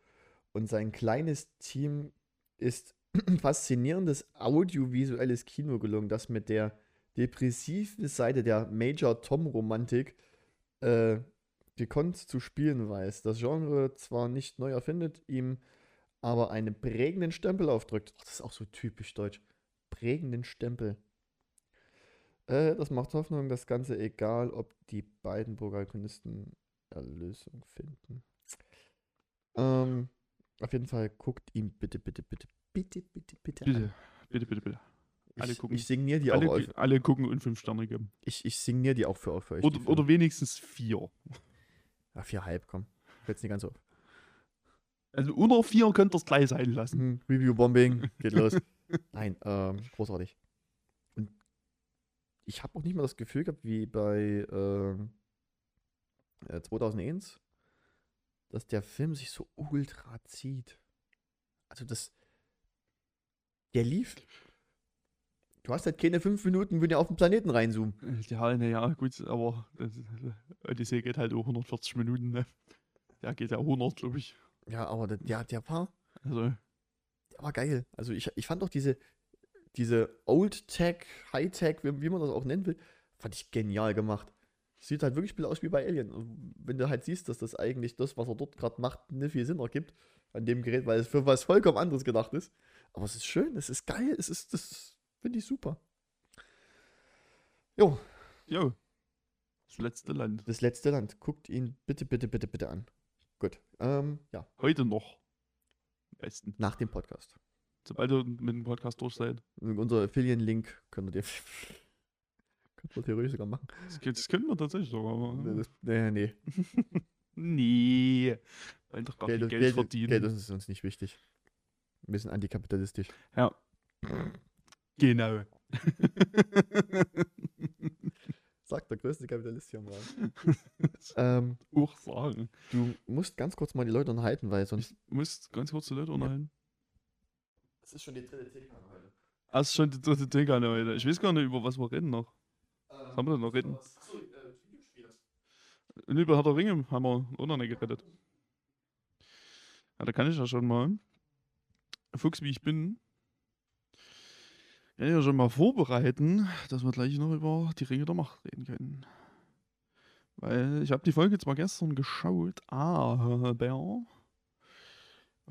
Und sein kleines Team ist faszinierendes audiovisuelles Kino gelungen, das mit der depressiven Seite der Major-Tom-Romantik äh, gekonnt zu spielen weiß. Das Genre zwar nicht neu erfindet, ihm aber einen prägenden Stempel aufdrückt. Ach, das ist auch so typisch deutsch. Prägenden Stempel. Äh, das macht Hoffnung, das Ganze egal, ob die beiden Protagonisten Erlösung finden. Ähm, auf jeden Fall guckt ihm bitte, bitte, bitte, bitte, bitte, bitte, Bitte, an. bitte, bitte, bitte. alle Ich, gucken. ich signiere die Alle, auch. gu- alle gucken und fünf Sterne geben. Ich, ich signiere die auch für, für euch. Oder, oder wenigstens vier. Ja, vierhalb, komm. Fällt's nicht ganz auf. Also unter vier könnt ihr es gleich sein lassen. Mhm. Review-Bombing, geht los. Nein, ähm, großartig. Und ich habe auch nicht mal das Gefühl gehabt, wie bei ähm, äh, 2001, dass der Film sich so ultra zieht. Also das, der lief. Du hast halt keine fünf Minuten, wenn ihr auf den Planeten reinzoomen. Ja, naja, gut, aber das, Odyssey geht halt auch 140 Minuten, ne? Der geht ja 100, glaube ich. Ja, aber der, der, der war, Also, der war geil. Also ich, ich fand auch diese, diese Old Tech, High Tech, wie, wie man das auch nennen will, fand ich genial gemacht. Sieht halt wirklich aus wie bei Alien. Und wenn du halt siehst, dass das eigentlich das, was er dort gerade macht, nicht viel Sinn ergibt an dem Gerät, weil es für was vollkommen anderes gedacht ist. Aber es ist schön, es ist geil, es ist, das finde ich super. Jo, jo. Das letzte Land. das letzte Land. Guckt ihn bitte, bitte, bitte, bitte an. Ähm, ja, Heute noch. Am besten. nach dem Podcast. Sobald ihr mit dem Podcast durch seid. Unser Affiliate-Link könnt ihr dir. könnt ihr theoretisch sogar machen. Das, das können wir tatsächlich sogar. Nee, Aber, das, nee, nee. nee. Wollen doch gar Geld, Geld, Geld, verdienen. Geld ist uns nicht wichtig. Ein bisschen antikapitalistisch. Ja. Genau. Sagt der größte Kapitalist hier im Raum. ähm, Auch sagen. du musst ganz kurz mal die Leute unterhalten, weil sonst. Ich muss ganz kurz die Leute unterhalten. Das ist schon die dritte Thema heute. Das ist schon die dritte Thema heute. Ich weiß gar nicht, über was wir reden noch. Was haben wir denn noch reden? Achso, äh, Videospiele. Über Herr der Ringe haben wir auch noch nicht geredet. Ja, da kann ich ja schon mal. Fuchs, wie ich bin, kann ich ja schon mal vorbereiten, dass wir gleich noch über die Ringe der Macht reden können. Weil ich habe die Folge zwar gestern geschaut, aber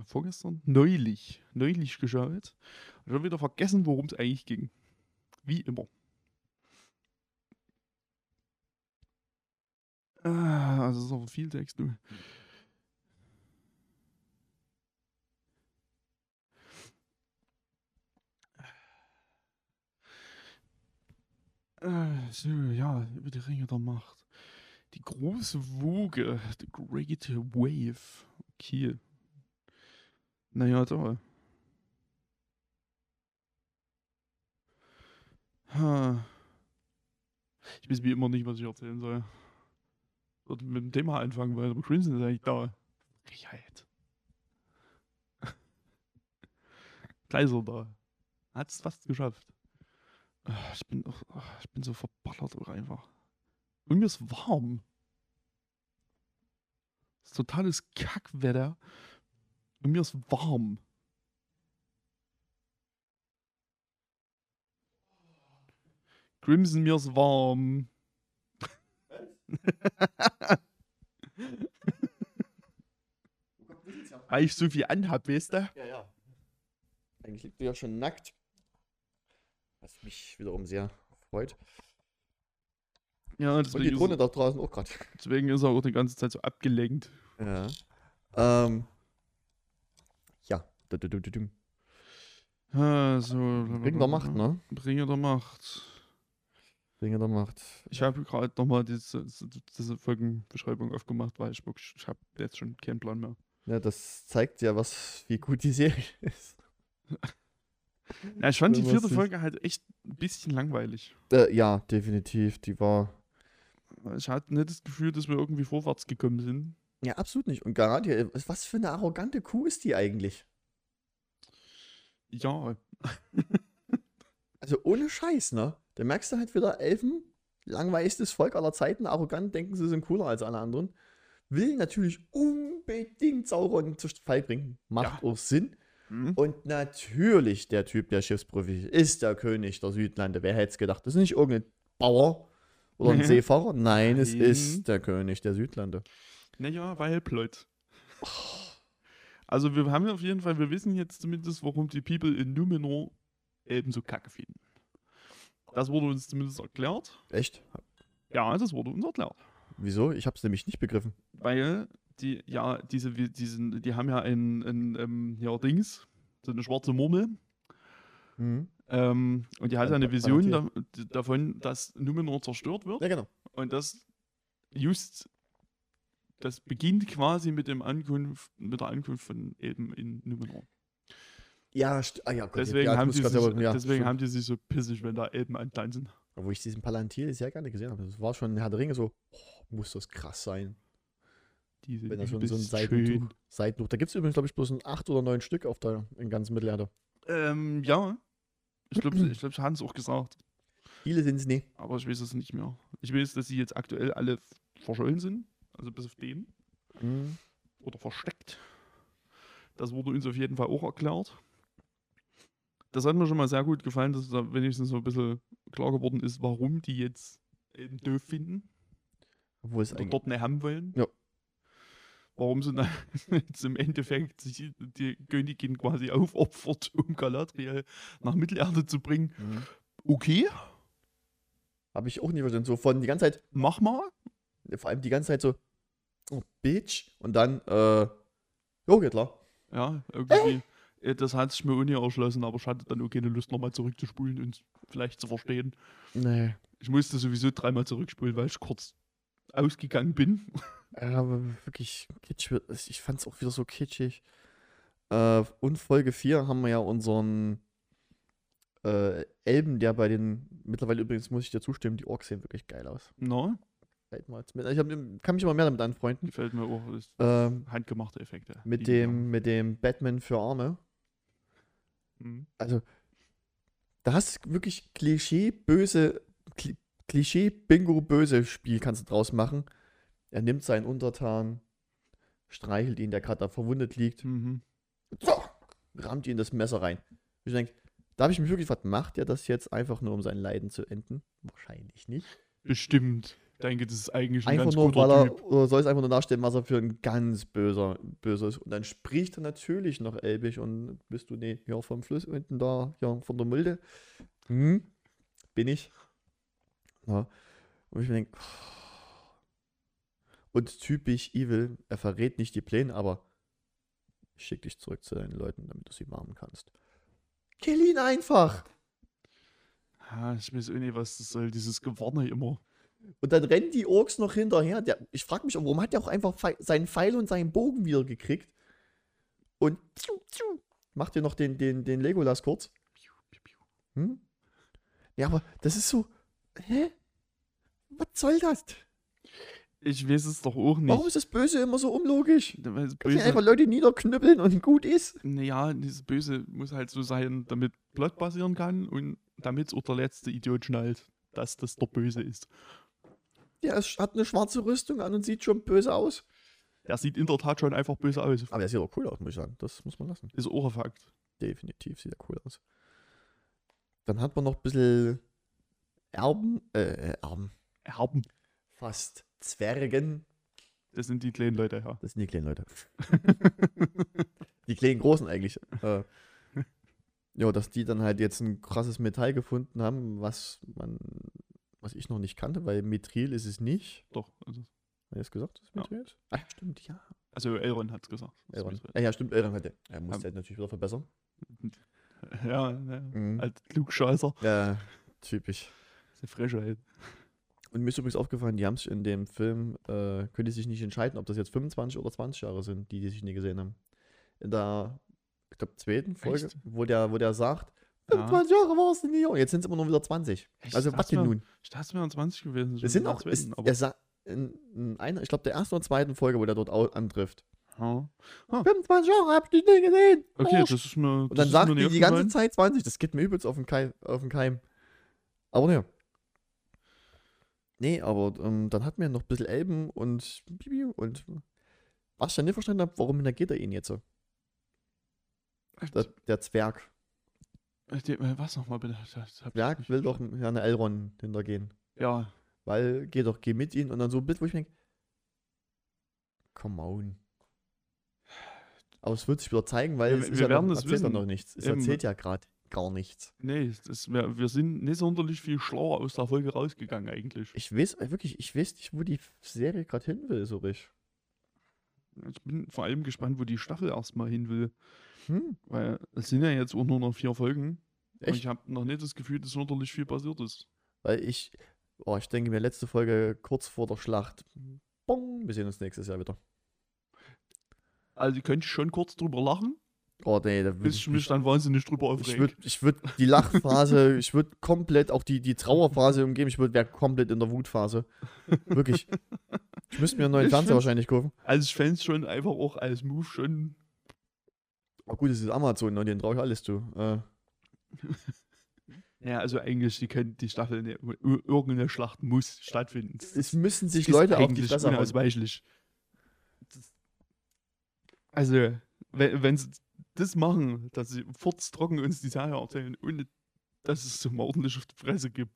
vorgestern, neulich, neulich geschaut und schon wieder vergessen, worum es eigentlich ging. Wie immer. Ah, also ist aber viel Text, du. Äh, So, ja, über die Ringe der Macht. Die große Woge, the Great Wave. Okay. Naja, da. Ha. Ich weiß wie immer nicht, was ich erzählen soll. Würde mit dem Thema anfangen, weil der Crimson ist eigentlich da. Freiheit. Gleiser da. Hat es fast geschafft. Ah, Ich bin, ah, ich bin so verballert auch einfach. Und mir ist warm. Es ist totales Kackwetter. Und mir ist warm. Crimson, mir ist warm. Weil ich so viel anhab, weißt du? Ja, ja. Eigentlich liegt du ja schon nackt. Was mich wiederum sehr freut. Ja, Und die deswegen Drohne ist, da draußen auch gerade. deswegen ist er auch die ganze Zeit so abgelenkt. Ja. Ähm. Ja. Also, Ring der Macht, ne? Bringer der Macht. Ringe der Macht. Ich habe gerade nochmal diese, diese Folgenbeschreibung aufgemacht, weil ich ich habe jetzt schon keinen Plan mehr. Ja, das zeigt ja, was, wie gut die Serie ist. Ja, ich fand die vierte Folge halt echt ein bisschen langweilig. Äh, ja, definitiv. Die war. Ich hatte nicht das Gefühl, dass wir irgendwie vorwärts gekommen sind. Ja, absolut nicht. Und Garantia, was für eine arrogante Kuh ist die eigentlich? Ja, Also ohne Scheiß, ne? Da merkst du halt wieder Elfen, langweiligstes Volk aller Zeiten, arrogant, denken sie sind cooler als alle anderen. will natürlich unbedingt Sauron zu Fall bringen. Macht auch Sinn. Mhm. Und natürlich der Typ, der Schiffsprofi ist, der König der Südlande. Wer hätte es gedacht? Das ist nicht irgendein Bauer oder ein Mhm. Seefahrer. Nein, es ist der König der Südlande. Naja, weil Plot. Also wir haben auf jeden Fall, wir wissen jetzt zumindest, warum die People in Numenor eben so kacke finden. Das wurde uns zumindest erklärt. Echt? Ja, das wurde uns erklärt. Wieso? Ich habe es nämlich nicht begriffen. Weil die, ja, diese, diesen, die haben ja ein, ein ähm, ja, Dings, so eine schwarze Murmel. Mhm. Ähm, und die hat Ein ja eine Vision da, davon, dass Numenor zerstört wird. Ja, genau. Und das just, das beginnt quasi mit dem Ankunft, mit der Ankunft von eben in Numenor. Ja, ah, ja, Gott, Deswegen, ja, haben, die sich, selber- ja, deswegen haben die sich so pissig, wenn da Elben antanzen. Wo ich diesen Palantir sehr gerne gesehen habe. Das war schon in Herr der Ringe so, oh, muss das krass sein. Die sind Wenn das schon so ein Seitentuch, schön. Seitentuch. Da gibt es übrigens, glaube ich, bloß ein acht oder neun Stück auf der in ganz Mittelerde. Ähm, ja. Ich glaube, ich glaub, sie haben es auch gesagt. Viele sind es nie. Aber ich weiß es nicht mehr. Ich weiß, dass sie jetzt aktuell alle verschollen sind. Also bis auf den. Mhm. Oder versteckt. Das wurde uns auf jeden Fall auch erklärt. Das hat mir schon mal sehr gut gefallen, dass da wenigstens so ein bisschen klar geworden ist, warum die jetzt eben doof finden. Obwohl es eigentlich. dort nicht haben wollen. Ja. Warum sie dann jetzt im Endeffekt sich die Königin quasi aufopfert, um Galadriel nach Mittelerde zu bringen. Mhm. Okay, Habe ich auch nie verstanden. So von die ganze Zeit, mach mal. vor allem die ganze Zeit so, oh, Bitch. Und dann, äh, jo, geht klar. Ja, irgendwie. äh, Das hat sich mir auch nie erschlossen, aber ich hatte dann auch keine Lust, nochmal zurückzuspulen und vielleicht zu verstehen. Nee. Ich musste sowieso dreimal zurückspulen, weil ich kurz ausgegangen bin. Aber wirklich kitschig. wird- Ich fand es auch wieder so kitschig. Äh, und Folge 4 haben wir ja unseren äh, Elben, der bei den, mittlerweile übrigens muss ich dir zustimmen, die Orks sehen wirklich geil aus. Mit- Ich hab, kann mich immer mehr damit anfreunden. gefällt mir auch. Das Ähm, handgemachte Effekte. mit, dem, mit dem Batman für Arme. Mhm. Also, da hast du wirklich Klischee-böse, Kli- Klischee-Bingo-böse Spiel kannst du draus machen. Er nimmt seinen Untertan, streichelt ihn, der gerade da verwundet liegt, Mhm. so, rammt ihn das Messer rein. Ich denke, da habe ich mich wirklich gefragt, macht er das jetzt einfach nur, um sein Leiden zu enden? Wahrscheinlich nicht. Bestimmt. Ich denke, das ist eigentlich ein Einfach ganz nur, guter weil er, Typ. oder soll es einfach nur darstellen, was er für ein ganz böser, böser ist. Und dann spricht er natürlich noch Elbisch und bist du, nee, hier vom Fluss unten da, hier von der Mulde. Hm, bin ich. Ja. Und ich denke, und typisch Evil, er verrät nicht die Pläne, aber schick dich zurück zu deinen Leuten, damit du sie warnen kannst. Kill ihn einfach! Ja, ich weiß auch nicht, was das soll, dieses Gewarne immer. Und dann rennen die Orks noch hinterher. Der, ich frage mich, warum hat der auch einfach seinen Pfeil und seinen Bogen wieder gekriegt? Und tschu, tschu, macht ihr noch den, den, den Legolas kurz? Hm? Ja, aber das ist so. Hä? Was soll das? Ich weiß es doch auch nicht. Warum ist das Böse immer so unlogisch? Weil das Böse, einfach Leute niederknüppeln und gut ist? naja, dieses Böse muss halt so sein, damit Plot passieren kann und damit auch der letzte Idiot schnallt, dass das der Böse ist. Der ist, hat eine schwarze Rüstung an und sieht schon böse aus. Er sieht in der Tat schon einfach böse aus. Aber der sieht auch cool aus, muss ich sagen. Das muss man lassen. Ist auch ein Fakt. Definitiv sieht er cool aus. Dann hat man noch ein bisschen Erben, äh, Erben, Erben. fast Zwergen. Das sind die kleinen Leute, ja. Das sind die kleinen Leute. die kleinen Großen eigentlich. Äh, ja, dass die dann halt jetzt ein krasses Metall gefunden haben, was man, was ich noch nicht kannte, weil Mithril ist es nicht. Doch. Also, Hat er das gesagt, dass es Ja. Mithril ist? Ah, stimmt, ja. also Elrond hat es gesagt. Elrond. ist Ja, ja, stimmt, Elrond hatte. Er muss Ähm. halt natürlich wieder verbessern. Ja, ja. Mhm. Als Klugscheißer. Ja, typisch. Das ist eine Frechheit. Und mir ist übrigens aufgefallen, die haben sich in dem Film, äh, können die sich nicht entscheiden, ob das jetzt 25 oder 20 Jahre sind, die die sich nie gesehen haben. In der, ich glaube, zweiten Folge, Echt? wo der, wo der sagt, Ja. 25 Jahre warst du nie jung. Jetzt sind es immer nur wieder 20. Echt? Also Das was denn nun? Ich dachte, es wären 20 gewesen. Es sind auch, aber- er sagt, in, in einer, ich glaube, der ersten oder zweiten Folge, wo der dort antrifft. Ja. 25 Jahre, hab ich dich nie gesehen. Okay, Arsch. das ist mir. Und dann sagt die die ganze Zeit. Zeit 20. Das geht mir übelst auf den Keim. Auf den Keim. Aber ne, Nee, aber ähm, dann hatten wir noch ein bisschen Elben und Bibi und was ich dann nicht verstanden habe, warum hintergeht er ihn jetzt so? Der, der Zwerg. Äh, äh, Was nochmal bitte? Zwerg will doch. Herrn Elrond hintergehen. Ja, Weil, geh doch, geh mit ihm und dann so ein Bild, wo ich mir denke, come on. Aber es wird sich wieder zeigen, weil Ja, es wir ist ja werden noch, es erzählt ja wissen. noch nichts. Es Eben. erzählt ja gerade gar nichts. nee, das, wir, wir sind nicht sonderlich viel schlauer aus der Folge rausgegangen eigentlich. Ich weiß, äh, wirklich, ich weiß nicht, wo die Serie gerade hin will, so richtig. Ich bin vor allem gespannt, wo die Staffel erstmal hin will. Hm, Weil es sind ja jetzt auch nur noch vier Folgen. Und echt? ich habe noch nicht das Gefühl, dass sonderlich viel passiert ist. Weil ich, oh, ich denke mir, letzte Folge kurz vor der Schlacht. Bong, wir sehen uns nächstes Jahr wieder. Also könnte ich schon kurz drüber lachen, Oh, nee, da würd bis ich mich dann wahnsinnig drüber Ich aufrege. würde ich würd die Lachphase, ich würde komplett auch die, die Trauerphase umgeben. Ich würde wäre komplett in der Wutphase. Wirklich. Ich müsste mir einen neuen Ich Fernseher wahrscheinlich kaufen. Also ich fände es schon einfach auch als Move schon. Aber gut, es ist Amazon, ne? den traue ich alles zu. Äh, Ja, also eigentlich, die können die Staffel, ne, ir- irgendeine Schlacht muss stattfinden. Das es müssen sich ist Leute auf die eigentlich Fresse unausweichlich. Das- Also, wenn, sie das machen, dass sie furztrocken uns die Sache erzählen, ohne dass es so mal ordentlich auf die Fresse gibt,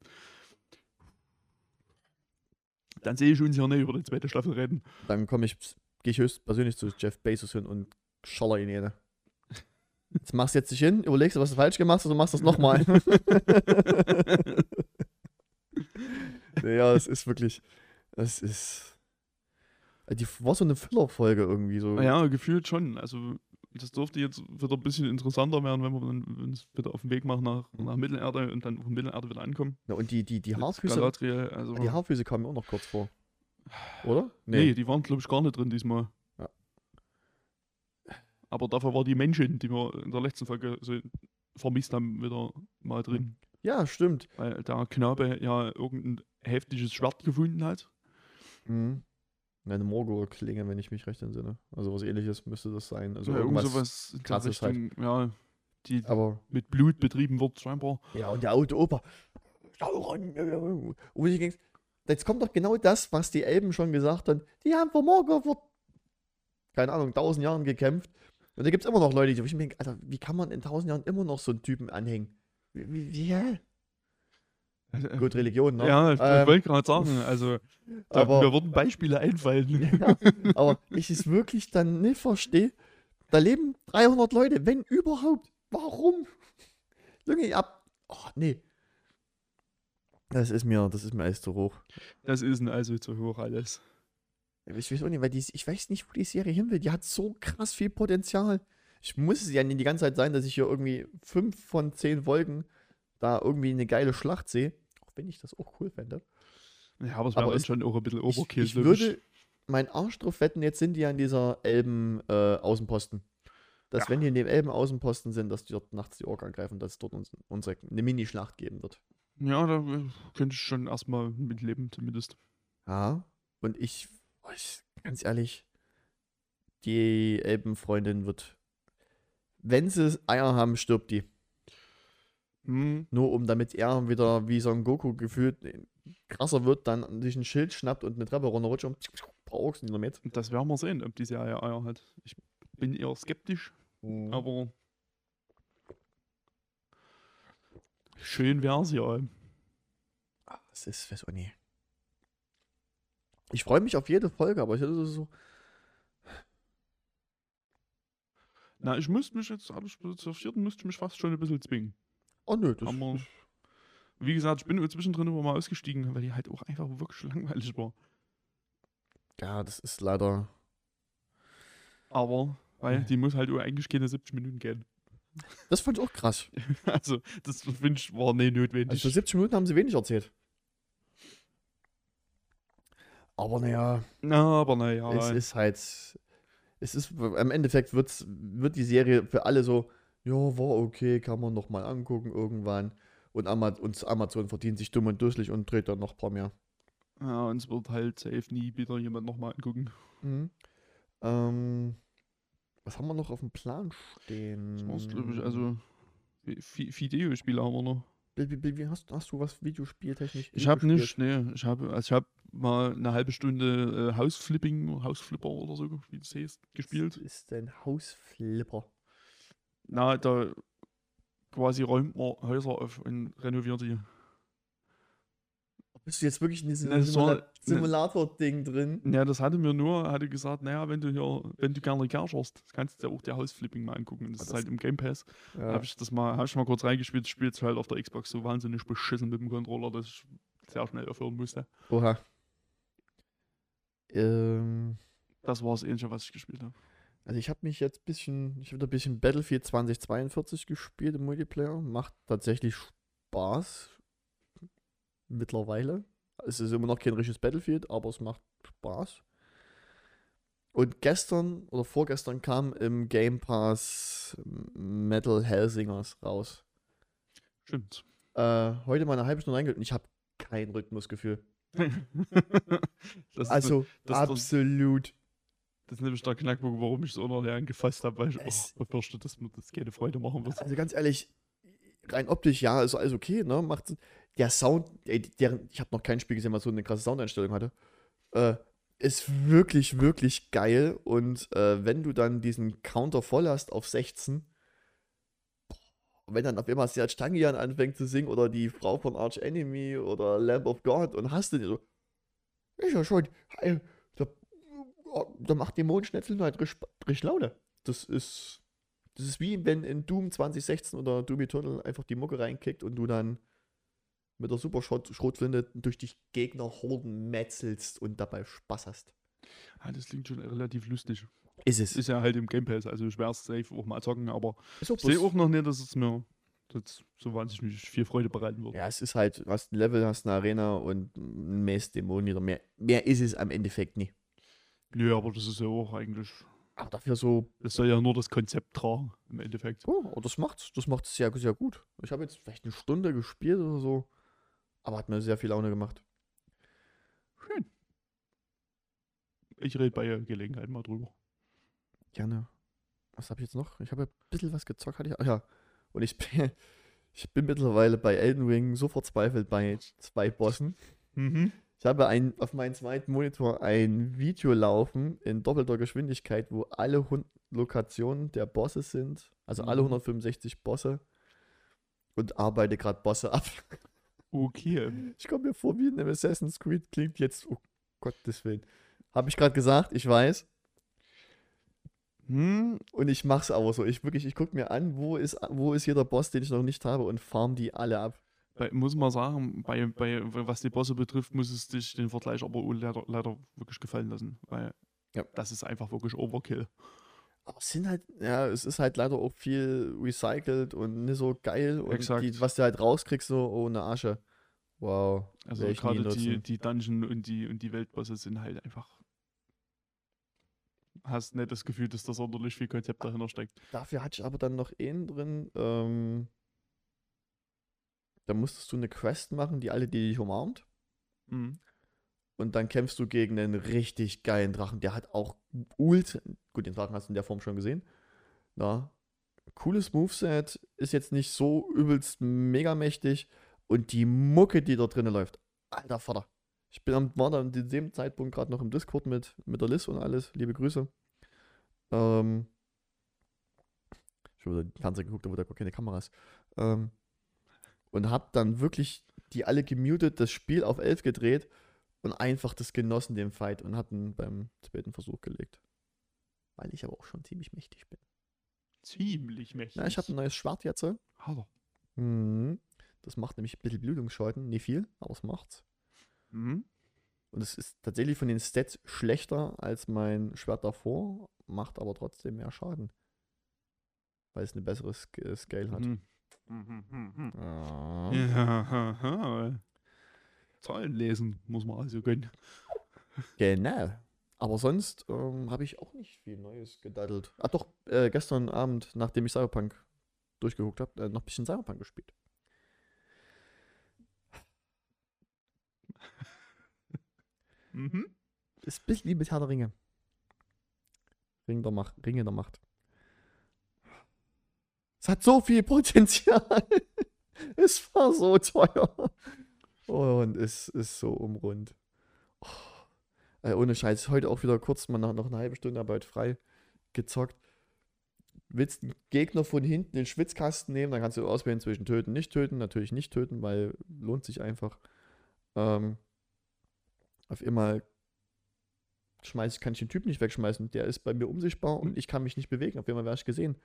dann sehe ich uns ja nicht über die zweite Staffel reden. Dann komme ich, gehe ich höchst persönlich zu Jeff Bezos hin und schaller ihn jene. Jetzt machst du jetzt dich hin, überlegst du, was du falsch gemacht hast und machst das nochmal. ja, es ist wirklich, es ist, die war so eine Filler-Folge irgendwie so. Ja, gefühlt schon. Also, das dürfte jetzt wieder ein bisschen interessanter werden, wenn wir dann uns wieder auf den Weg machen nach, nach Mittelerde und dann auf Mittelerde wieder ankommen. Ja, und die, die, die Haarfüße, also, die Haarfüße kamen mir auch noch kurz vor. Oder? nee. die waren, glaube ich, gar nicht drin diesmal. Ja. Aber dafür war die Menschin, die wir in der letzten Folge so vermisst haben, wieder mal drin. Ja, stimmt. Weil der Knabe ja irgendein heftiges Schwert gefunden hat. Mhm. Eine Morgul-Klinge, wenn ich mich recht entsinne. Also was ähnliches müsste das sein. Also ja, irgend irgendwas. sowas in der krasses halt. Richtung, ja, die Aber. mit Blut betrieben wird, scheinbar. Ja, und der alte Opa. Und wo ich denk, jetzt kommt doch genau das, was die Elben schon gesagt haben. Die haben vor Morgul vor, keine Ahnung, tausend Jahren gekämpft. Und da gibt es immer noch Leute, die ich mir denke, Alter, wie kann man in tausend Jahren immer noch so einen Typen anhängen? Wie, wie, wie hä? Gut, Religion, ne? Ja, ich, ich Ähm, wollte gerade sagen, also da, aber- mir würden Beispiele einfallen. Ja, aber ich es wirklich dann nicht verstehe. Da leben 300 Leute, wenn überhaupt. Warum? Junge, ab. Oh, nee. Das ist mir, das ist mir alles zu hoch. Das ist ein also zu hoch alles. Ich weiß auch nicht, weil die, ich weiß nicht, wo die Serie hin will. Die hat so krass viel Potenzial. Ich muss es ja nicht die ganze Zeit sein, dass ich hier irgendwie fünf von zehn Folgen da irgendwie eine geile Schlacht sehe. Auch wenn ich das auch cool fände. Ja, aber es wäre schon auch ein bisschen Ich, Overkill. ich glaub würde meinen Arsch drauf wetten, jetzt sind die ja in dieser Elben-Außenposten. dass Ja. wenn die in dem Elben-Außenposten sind, dass die dort nachts die Ork angreifen, dass es dort uns, unsere, eine Mini-Schlacht geben wird. Ja, da äh, könnte ich schon erstmal mitleben, zumindest. Ja. Und ich, oh, ich ganz ehrlich, die Elbenfreundin wird, wenn sie Eier haben, stirbt die. Hm, Nur um damit er wieder wie Son Goku gefühlt krasser wird, dann sich ein Schild schnappt und eine Treppe runterrutscht und ein paar Orks nieder mit. das werden wir sehen, ob die Serie Eier hat. Ich bin eher skeptisch, Mhm. aber schön wär's ja. Das ist, weiß auch nie. Ich freue mich auf jede Folge, aber ich ist so. Na, ich müsste mich jetzt, zur vierten müsste ich mich fast schon ein bisschen zwingen. Oh nö, das Aber wie gesagt, ich bin zwischendrin immer mal ausgestiegen, weil die halt auch einfach wirklich langweilig war. Ja, das ist leider. Aber, weil Ja. die muss halt eigentlich keine 70 Minuten gehen. Das fand ich auch krass. Also, das finde ich war nicht notwendig. Also für 70 Minuten haben sie wenig erzählt. Aber naja, Na, aber naja. es ist halt. Es ist, am Endeffekt wird's, wird die Serie für alle so, ja, war okay, kann man noch mal angucken irgendwann. Und, Ama und Amazon verdient sich dumm und dusselig und dreht dann noch ein paar mehr. Ja, uns wird halt safe nie wieder jemand nochmal angucken. Mhm. Ähm, was haben wir noch auf dem Plan stehen? Das war's, glaube ich. Also, Videospiele haben wir noch. Wie, hast, hast du was videospieltechnisch? Ich habe nicht, nee. Ich habe also ich hab mal eine halbe Stunde äh, Hausflipping, Hausflipper oder so, wie das heißt, gespielt. Was ist denn Hausflipper? Na, da quasi räumt man Häuser auf und renoviert die. Bist du jetzt wirklich in diesem Ne, das Simula ne- Simulator-Ding drin? Ja, das hatte mir nur, hatte gesagt, naja, wenn du hier, wenn du gerne Cash hast, kannst du dir auch der Hausflipping mal angucken. Das Ah, ist das- halt im Game Pass. Ja. Habe ich das mal, habe ich mal kurz reingespielt, spielt halt auf der Xbox so wahnsinnig beschissen mit dem Controller, dass ich sehr schnell aufhören musste. Oha. Ähm, Das war das Ähnliche, was ich gespielt habe. Also ich habe mich jetzt ein bisschen, ich habe ein bisschen Battlefield 2042 gespielt im Multiplayer. Macht tatsächlich Spaß. Mittlerweile. Es ist immer noch kein richtiges Battlefield, aber es macht Spaß. Und gestern oder vorgestern kam im Game Pass Metal Hellsingers raus. Stimmt. Äh, heute mal eine halbe Stunde reingehört und ich habe kein Rhythmusgefühl. das, ist, Also absolut. Das ist nämlich der Knackpunkt, warum ich so unerlernt gefasst habe, weil ich Es- auch befürchte, dass mir das keine Freude machen wird. Also ganz ehrlich, rein optisch, ja, ist alles okay, ne? Macht der Sound, ey, deren, ich habe noch kein Spiel gesehen, was so eine krasse Soundeinstellung hatte. Äh, ist wirklich, wirklich geil. Und äh, wenn du dann diesen Counter voll hast auf 16, boah, wenn dann auf einmal Serge Tangian anfängt zu singen oder die Frau von Arch Enemy oder Lamb of God und hast du den so, ja schon, ey, da, macht die Mondschnetzel halt richtig, Laune. Das ist, das ist wie wenn in Doom 2016 oder Doom Eternal einfach die Mucke reinkickt und du dann mit der Super Schrotflinte durch die Gegnerhorden metzelst und dabei Spaß hast. Ja, das klingt schon relativ lustig. Ist es. Ist ja halt im Game Pass, also ich werde es safe auch mal zocken, aber ich sehe auch noch nicht, dass es mir das so wahnsinnig viel Freude bereiten wird. ja, es ist halt, du hast ein Level, hast eine Arena und ein Mess-Dämon wieder. Mehr, mehr ist es am Endeffekt nie. Nö, aber das ist ja auch eigentlich, Aber dafür so, das soll ja nur das Konzept tragen, im Endeffekt. oh, das macht's, das macht's sehr, sehr gut. Ich habe jetzt vielleicht eine Stunde gespielt oder so, aber hat mir sehr viel Laune gemacht. Schön. Ich rede bei Gelegenheit mal drüber. Gerne. Was habe ich jetzt noch? Ich habe ein bisschen was gezockt, hatte ich. Ach ja. Und ich bin, ich bin mittlerweile bei Elden Ring so verzweifelt bei zwei Bossen. Mhm. Ich habe ein, auf meinem zweiten Monitor ein Video laufen in doppelter Geschwindigkeit, wo alle Lokationen der Bosse sind. Also alle Mhm. 165 Bosse. Und arbeite gerade Bosse ab. Okay. Ich komme mir vor wie in einem Assassin's Creed. Klingt jetzt, oh Gottes Willen. Habe ich gerade gesagt, ich weiß. Hm, Und ich mach's aber so. Ich wirklich, ich gucke mir an, wo ist, wo ist jeder Boss, den ich noch nicht habe und farm die alle ab. Bei, muss man sagen, bei, bei, was die Bosse betrifft, muss es dich den Vergleich aber leider, leider wirklich gefallen lassen, weil Ja. das ist einfach wirklich Overkill. Aber es sind halt, ja, es ist halt leider auch viel recycelt und nicht so geil. Und die, was du halt rauskriegst, so ohne Asche. Wow. Also gerade die, die Dungeon und die, und die Weltbosse sind halt einfach. Hast nicht das Gefühl, dass da sonderlich viel Konzept dahinter steckt. Dafür hatte ich aber dann noch einen drin, ähm, da musstest du eine Quest machen, die alle, die dich umarmt. Mhm. Und dann kämpfst du gegen einen richtig geilen Drachen. Der hat auch ult. Gut, den Drachen hast du in der Form schon gesehen. Na, cooles Moveset. Ist jetzt nicht so übelst mega mächtig. Und die Mucke, die da drinnen läuft. Alter Vater. Ich bin am, war da an dem Zeitpunkt gerade noch im Discord mit, mit der Liz und alles. Liebe Grüße. Ähm, ich habe den Fernseher geguckt, da gar keine Kamera ist. Ähm, und hab dann wirklich die alle gemutet, das Spiel auf 11 gedreht und einfach das genossen, den Fight, und hatten beim zweiten Versuch gelegt. Weil ich aber auch schon ziemlich mächtig bin. Ziemlich mächtig. Na, ich habe ein neues Schwert jetzt. Hallo. Mhm. Das macht nämlich ein bisschen Blutungsschaden. Nicht viel, aber es macht's. Mhm. Und es ist tatsächlich von den Stats schlechter als mein Schwert davor, macht aber trotzdem mehr Schaden. Weil es eine bessere äh, Scale hat. Mhm. Ah. Ja. Zahlen lesen muss man also können. Genau. Aber sonst ähm, habe ich auch nicht viel Neues gedaddelt. Ah doch, äh, gestern Abend, nachdem ich Cyberpunk durchgeguckt habe, äh, noch ein bisschen Cyberpunk gespielt. Mhm. Ist ein bisschen wie mit Herr der Ringe. Ring der Macht, Ringe der Macht. Hat so viel Potenzial. es war so teuer. Und es ist so umrund. Oh, äh, ohne Scheiß, heute auch wieder kurz mal nach, noch eine halbe Stunde, heute frei gezockt. Willst einen Gegner von hinten den Schwitzkasten nehmen, dann kannst du auswählen zwischen töten, nicht töten. Natürlich nicht töten, weil lohnt sich einfach. Ähm, auf einmal schmeiß, kann ich den Typ nicht wegschmeißen. Der ist bei mir unsichtbar und ich kann mich nicht bewegen. Auf einmal wäre ich gesehen.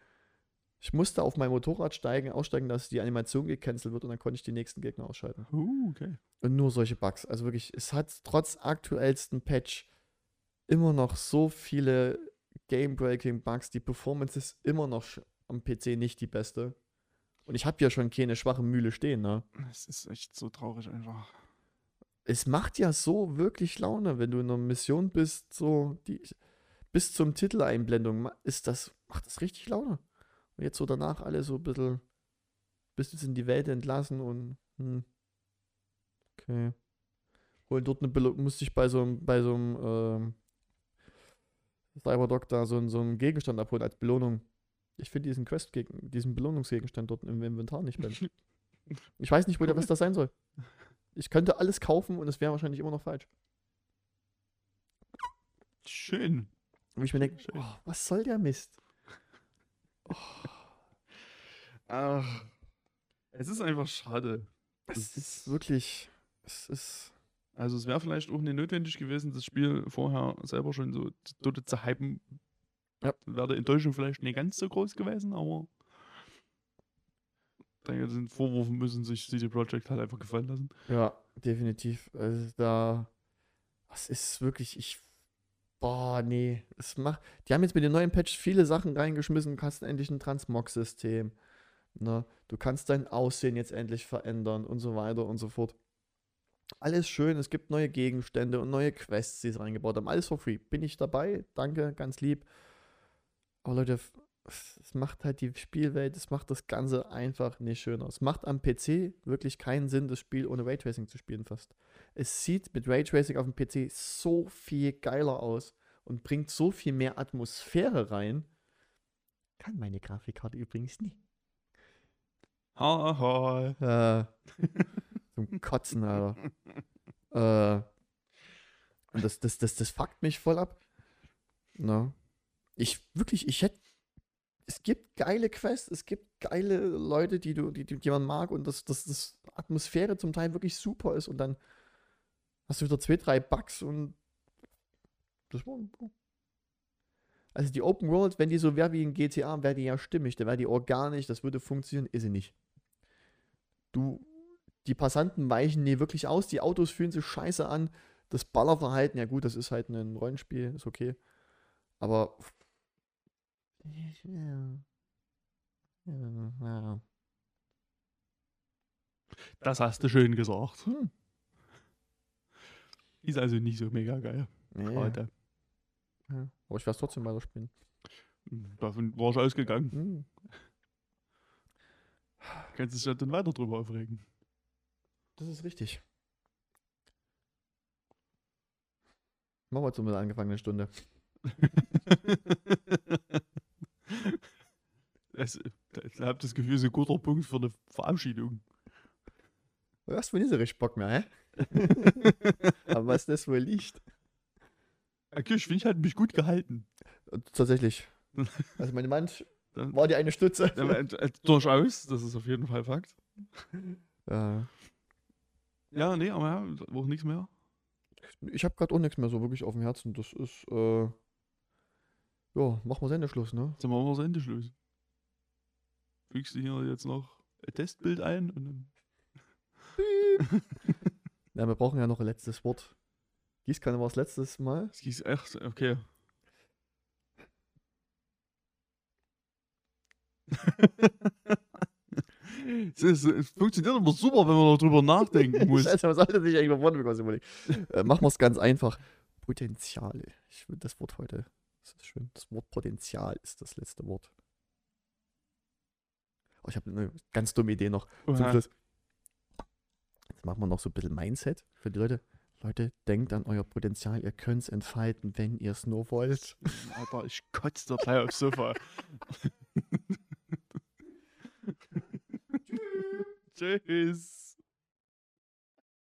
Ich musste auf mein Motorrad steigen, aussteigen, dass die Animation gecancelt wird und dann konnte ich die nächsten Gegner ausschalten. Uh, okay. Und nur solche Bugs. Also wirklich, es hat trotz aktuellsten Patch immer noch so viele Game-Breaking-Bugs. Die Performance ist immer noch am PC nicht die beste. Und ich habe ja schon keine schwache Mühle stehen, ne? Es ist echt so traurig einfach. Es macht ja so wirklich Laune, wenn du in einer Mission bist, so die bis zum Titeleinblendung ist das, macht das richtig Laune. Und jetzt so danach alle so ein bisschen bist jetzt in die Welt entlassen und hm, okay. Holen dort eine Belohnung, musste ich bei so einem, bei so einem ähm, Cyberdoc da so, einen- so einen Gegenstand abholen als Belohnung. Ich finde diesen Quest diesen Belohnungsgegenstand dort im Inventar nicht Ben. Ich weiß nicht, wo der was das sein soll. Ich könnte alles kaufen und es wäre wahrscheinlich immer noch falsch. Schön. Und ich mir denke, oh, was soll der Mist? Ach. Es ist einfach schade. Es ist wirklich, es ist, Also es wäre vielleicht auch nicht notwendig gewesen, das Spiel vorher selber schon so dort zu hypen. Ja. Wäre die Enttäuschung vielleicht nicht ganz so groß gewesen, aber ich denke, den Vorwurf müssen sich CD Projekt halt einfach gefallen lassen. ja, definitiv. Also da, was ist wirklich, ich, boah, nee, es macht, die haben jetzt mit den neuen Patch viele Sachen reingeschmissen, du hast endlich ein Transmog-System, ne, du kannst dein Aussehen jetzt endlich verändern und so weiter und so fort. Alles schön, es gibt neue Gegenstände und neue Quests, die sie reingebaut haben. Alles for free. Bin ich dabei? Danke, ganz lieb. Aber Leute, es macht halt die Spielwelt, es macht das Ganze einfach nicht schöner. Es macht am PC wirklich keinen Sinn, das Spiel ohne Raytracing zu spielen fast. Es sieht mit Raytracing auf dem PC so viel geiler aus und bringt so viel mehr Atmosphäre rein. Kann meine Grafikkarte übrigens nie. Haha. Äh, zum Kotzen, Alter. Äh, und das, das, das, das fuckt mich voll ab. Na. Ich, wirklich, ich hätte. Es gibt geile Quests, es gibt geile Leute, die du, die, die, man mag und dass das, das Atmosphäre zum Teil wirklich super ist und dann hast du wieder zwei, drei Bugs und das war. Also die Open World, wenn die so wäre wie in GTA, wäre die ja stimmig, dann wäre die organisch, das würde funktionieren, ist sie nicht. Du, die Passanten weichen nie wirklich aus, die Autos fühlen sich scheiße an, das Ballerverhalten, ja gut, das ist halt ein Rollenspiel, ist okay. Aber. Das hast du schön gesagt. Hm. Ist also nicht so mega geil. Nee. Gerade. Ja. Aber ich werde es trotzdem weiterspielen. Davon war ich ausgegangen. Hm. Kannst dich ja dann weiter drüber aufregen. Das ist richtig. Machen wir jetzt mit der angefangenen Stunde. Es, ich habe das Gefühl, es ist ein guter Punkt für eine Verabschiedung. Du hast wohl nicht so richtig Bock mehr, hä? Aber was das wohl liegt. Okay, ich finde, ich halt mich gut gehalten. Tatsächlich. Also meine Dann- war die eine Stütze. Aber, äh, Durchaus, das ist auf jeden Fall Fakt. Ja. Ja, nee, aber ja, auch nichts mehr. Ich habe gerade auch nichts mehr so wirklich auf dem Herzen. Das ist, äh, ja, machen wir Sendeschluss, ne? Jetzt machen wir das Ende Schluss. Fügst du hier jetzt noch ein Testbild ein und dann. Ja, wir brauchen ja noch ein letztes Wort. Gießkanne war das letztes Mal. Das ist echt, okay. es, ist, es funktioniert aber super, wenn man darüber nachdenken muss. Scheiße, was sollte sich eigentlich was überlegen? äh, machen wir es ganz einfach. Potenziale. Ich will das Wort heute. Das ist schön. Das Wort Potenzial ist das letzte Wort. Oh, ich habe eine ganz dumme Idee noch. Zum. Schluss. Jetzt machen wir noch so ein bisschen Mindset für die Leute. Leute, denkt an euer Potenzial. Ihr könnt es entfalten, wenn ihr es nur wollt. Alter, ich kotze da gleich aufs Sofa. Tschüss.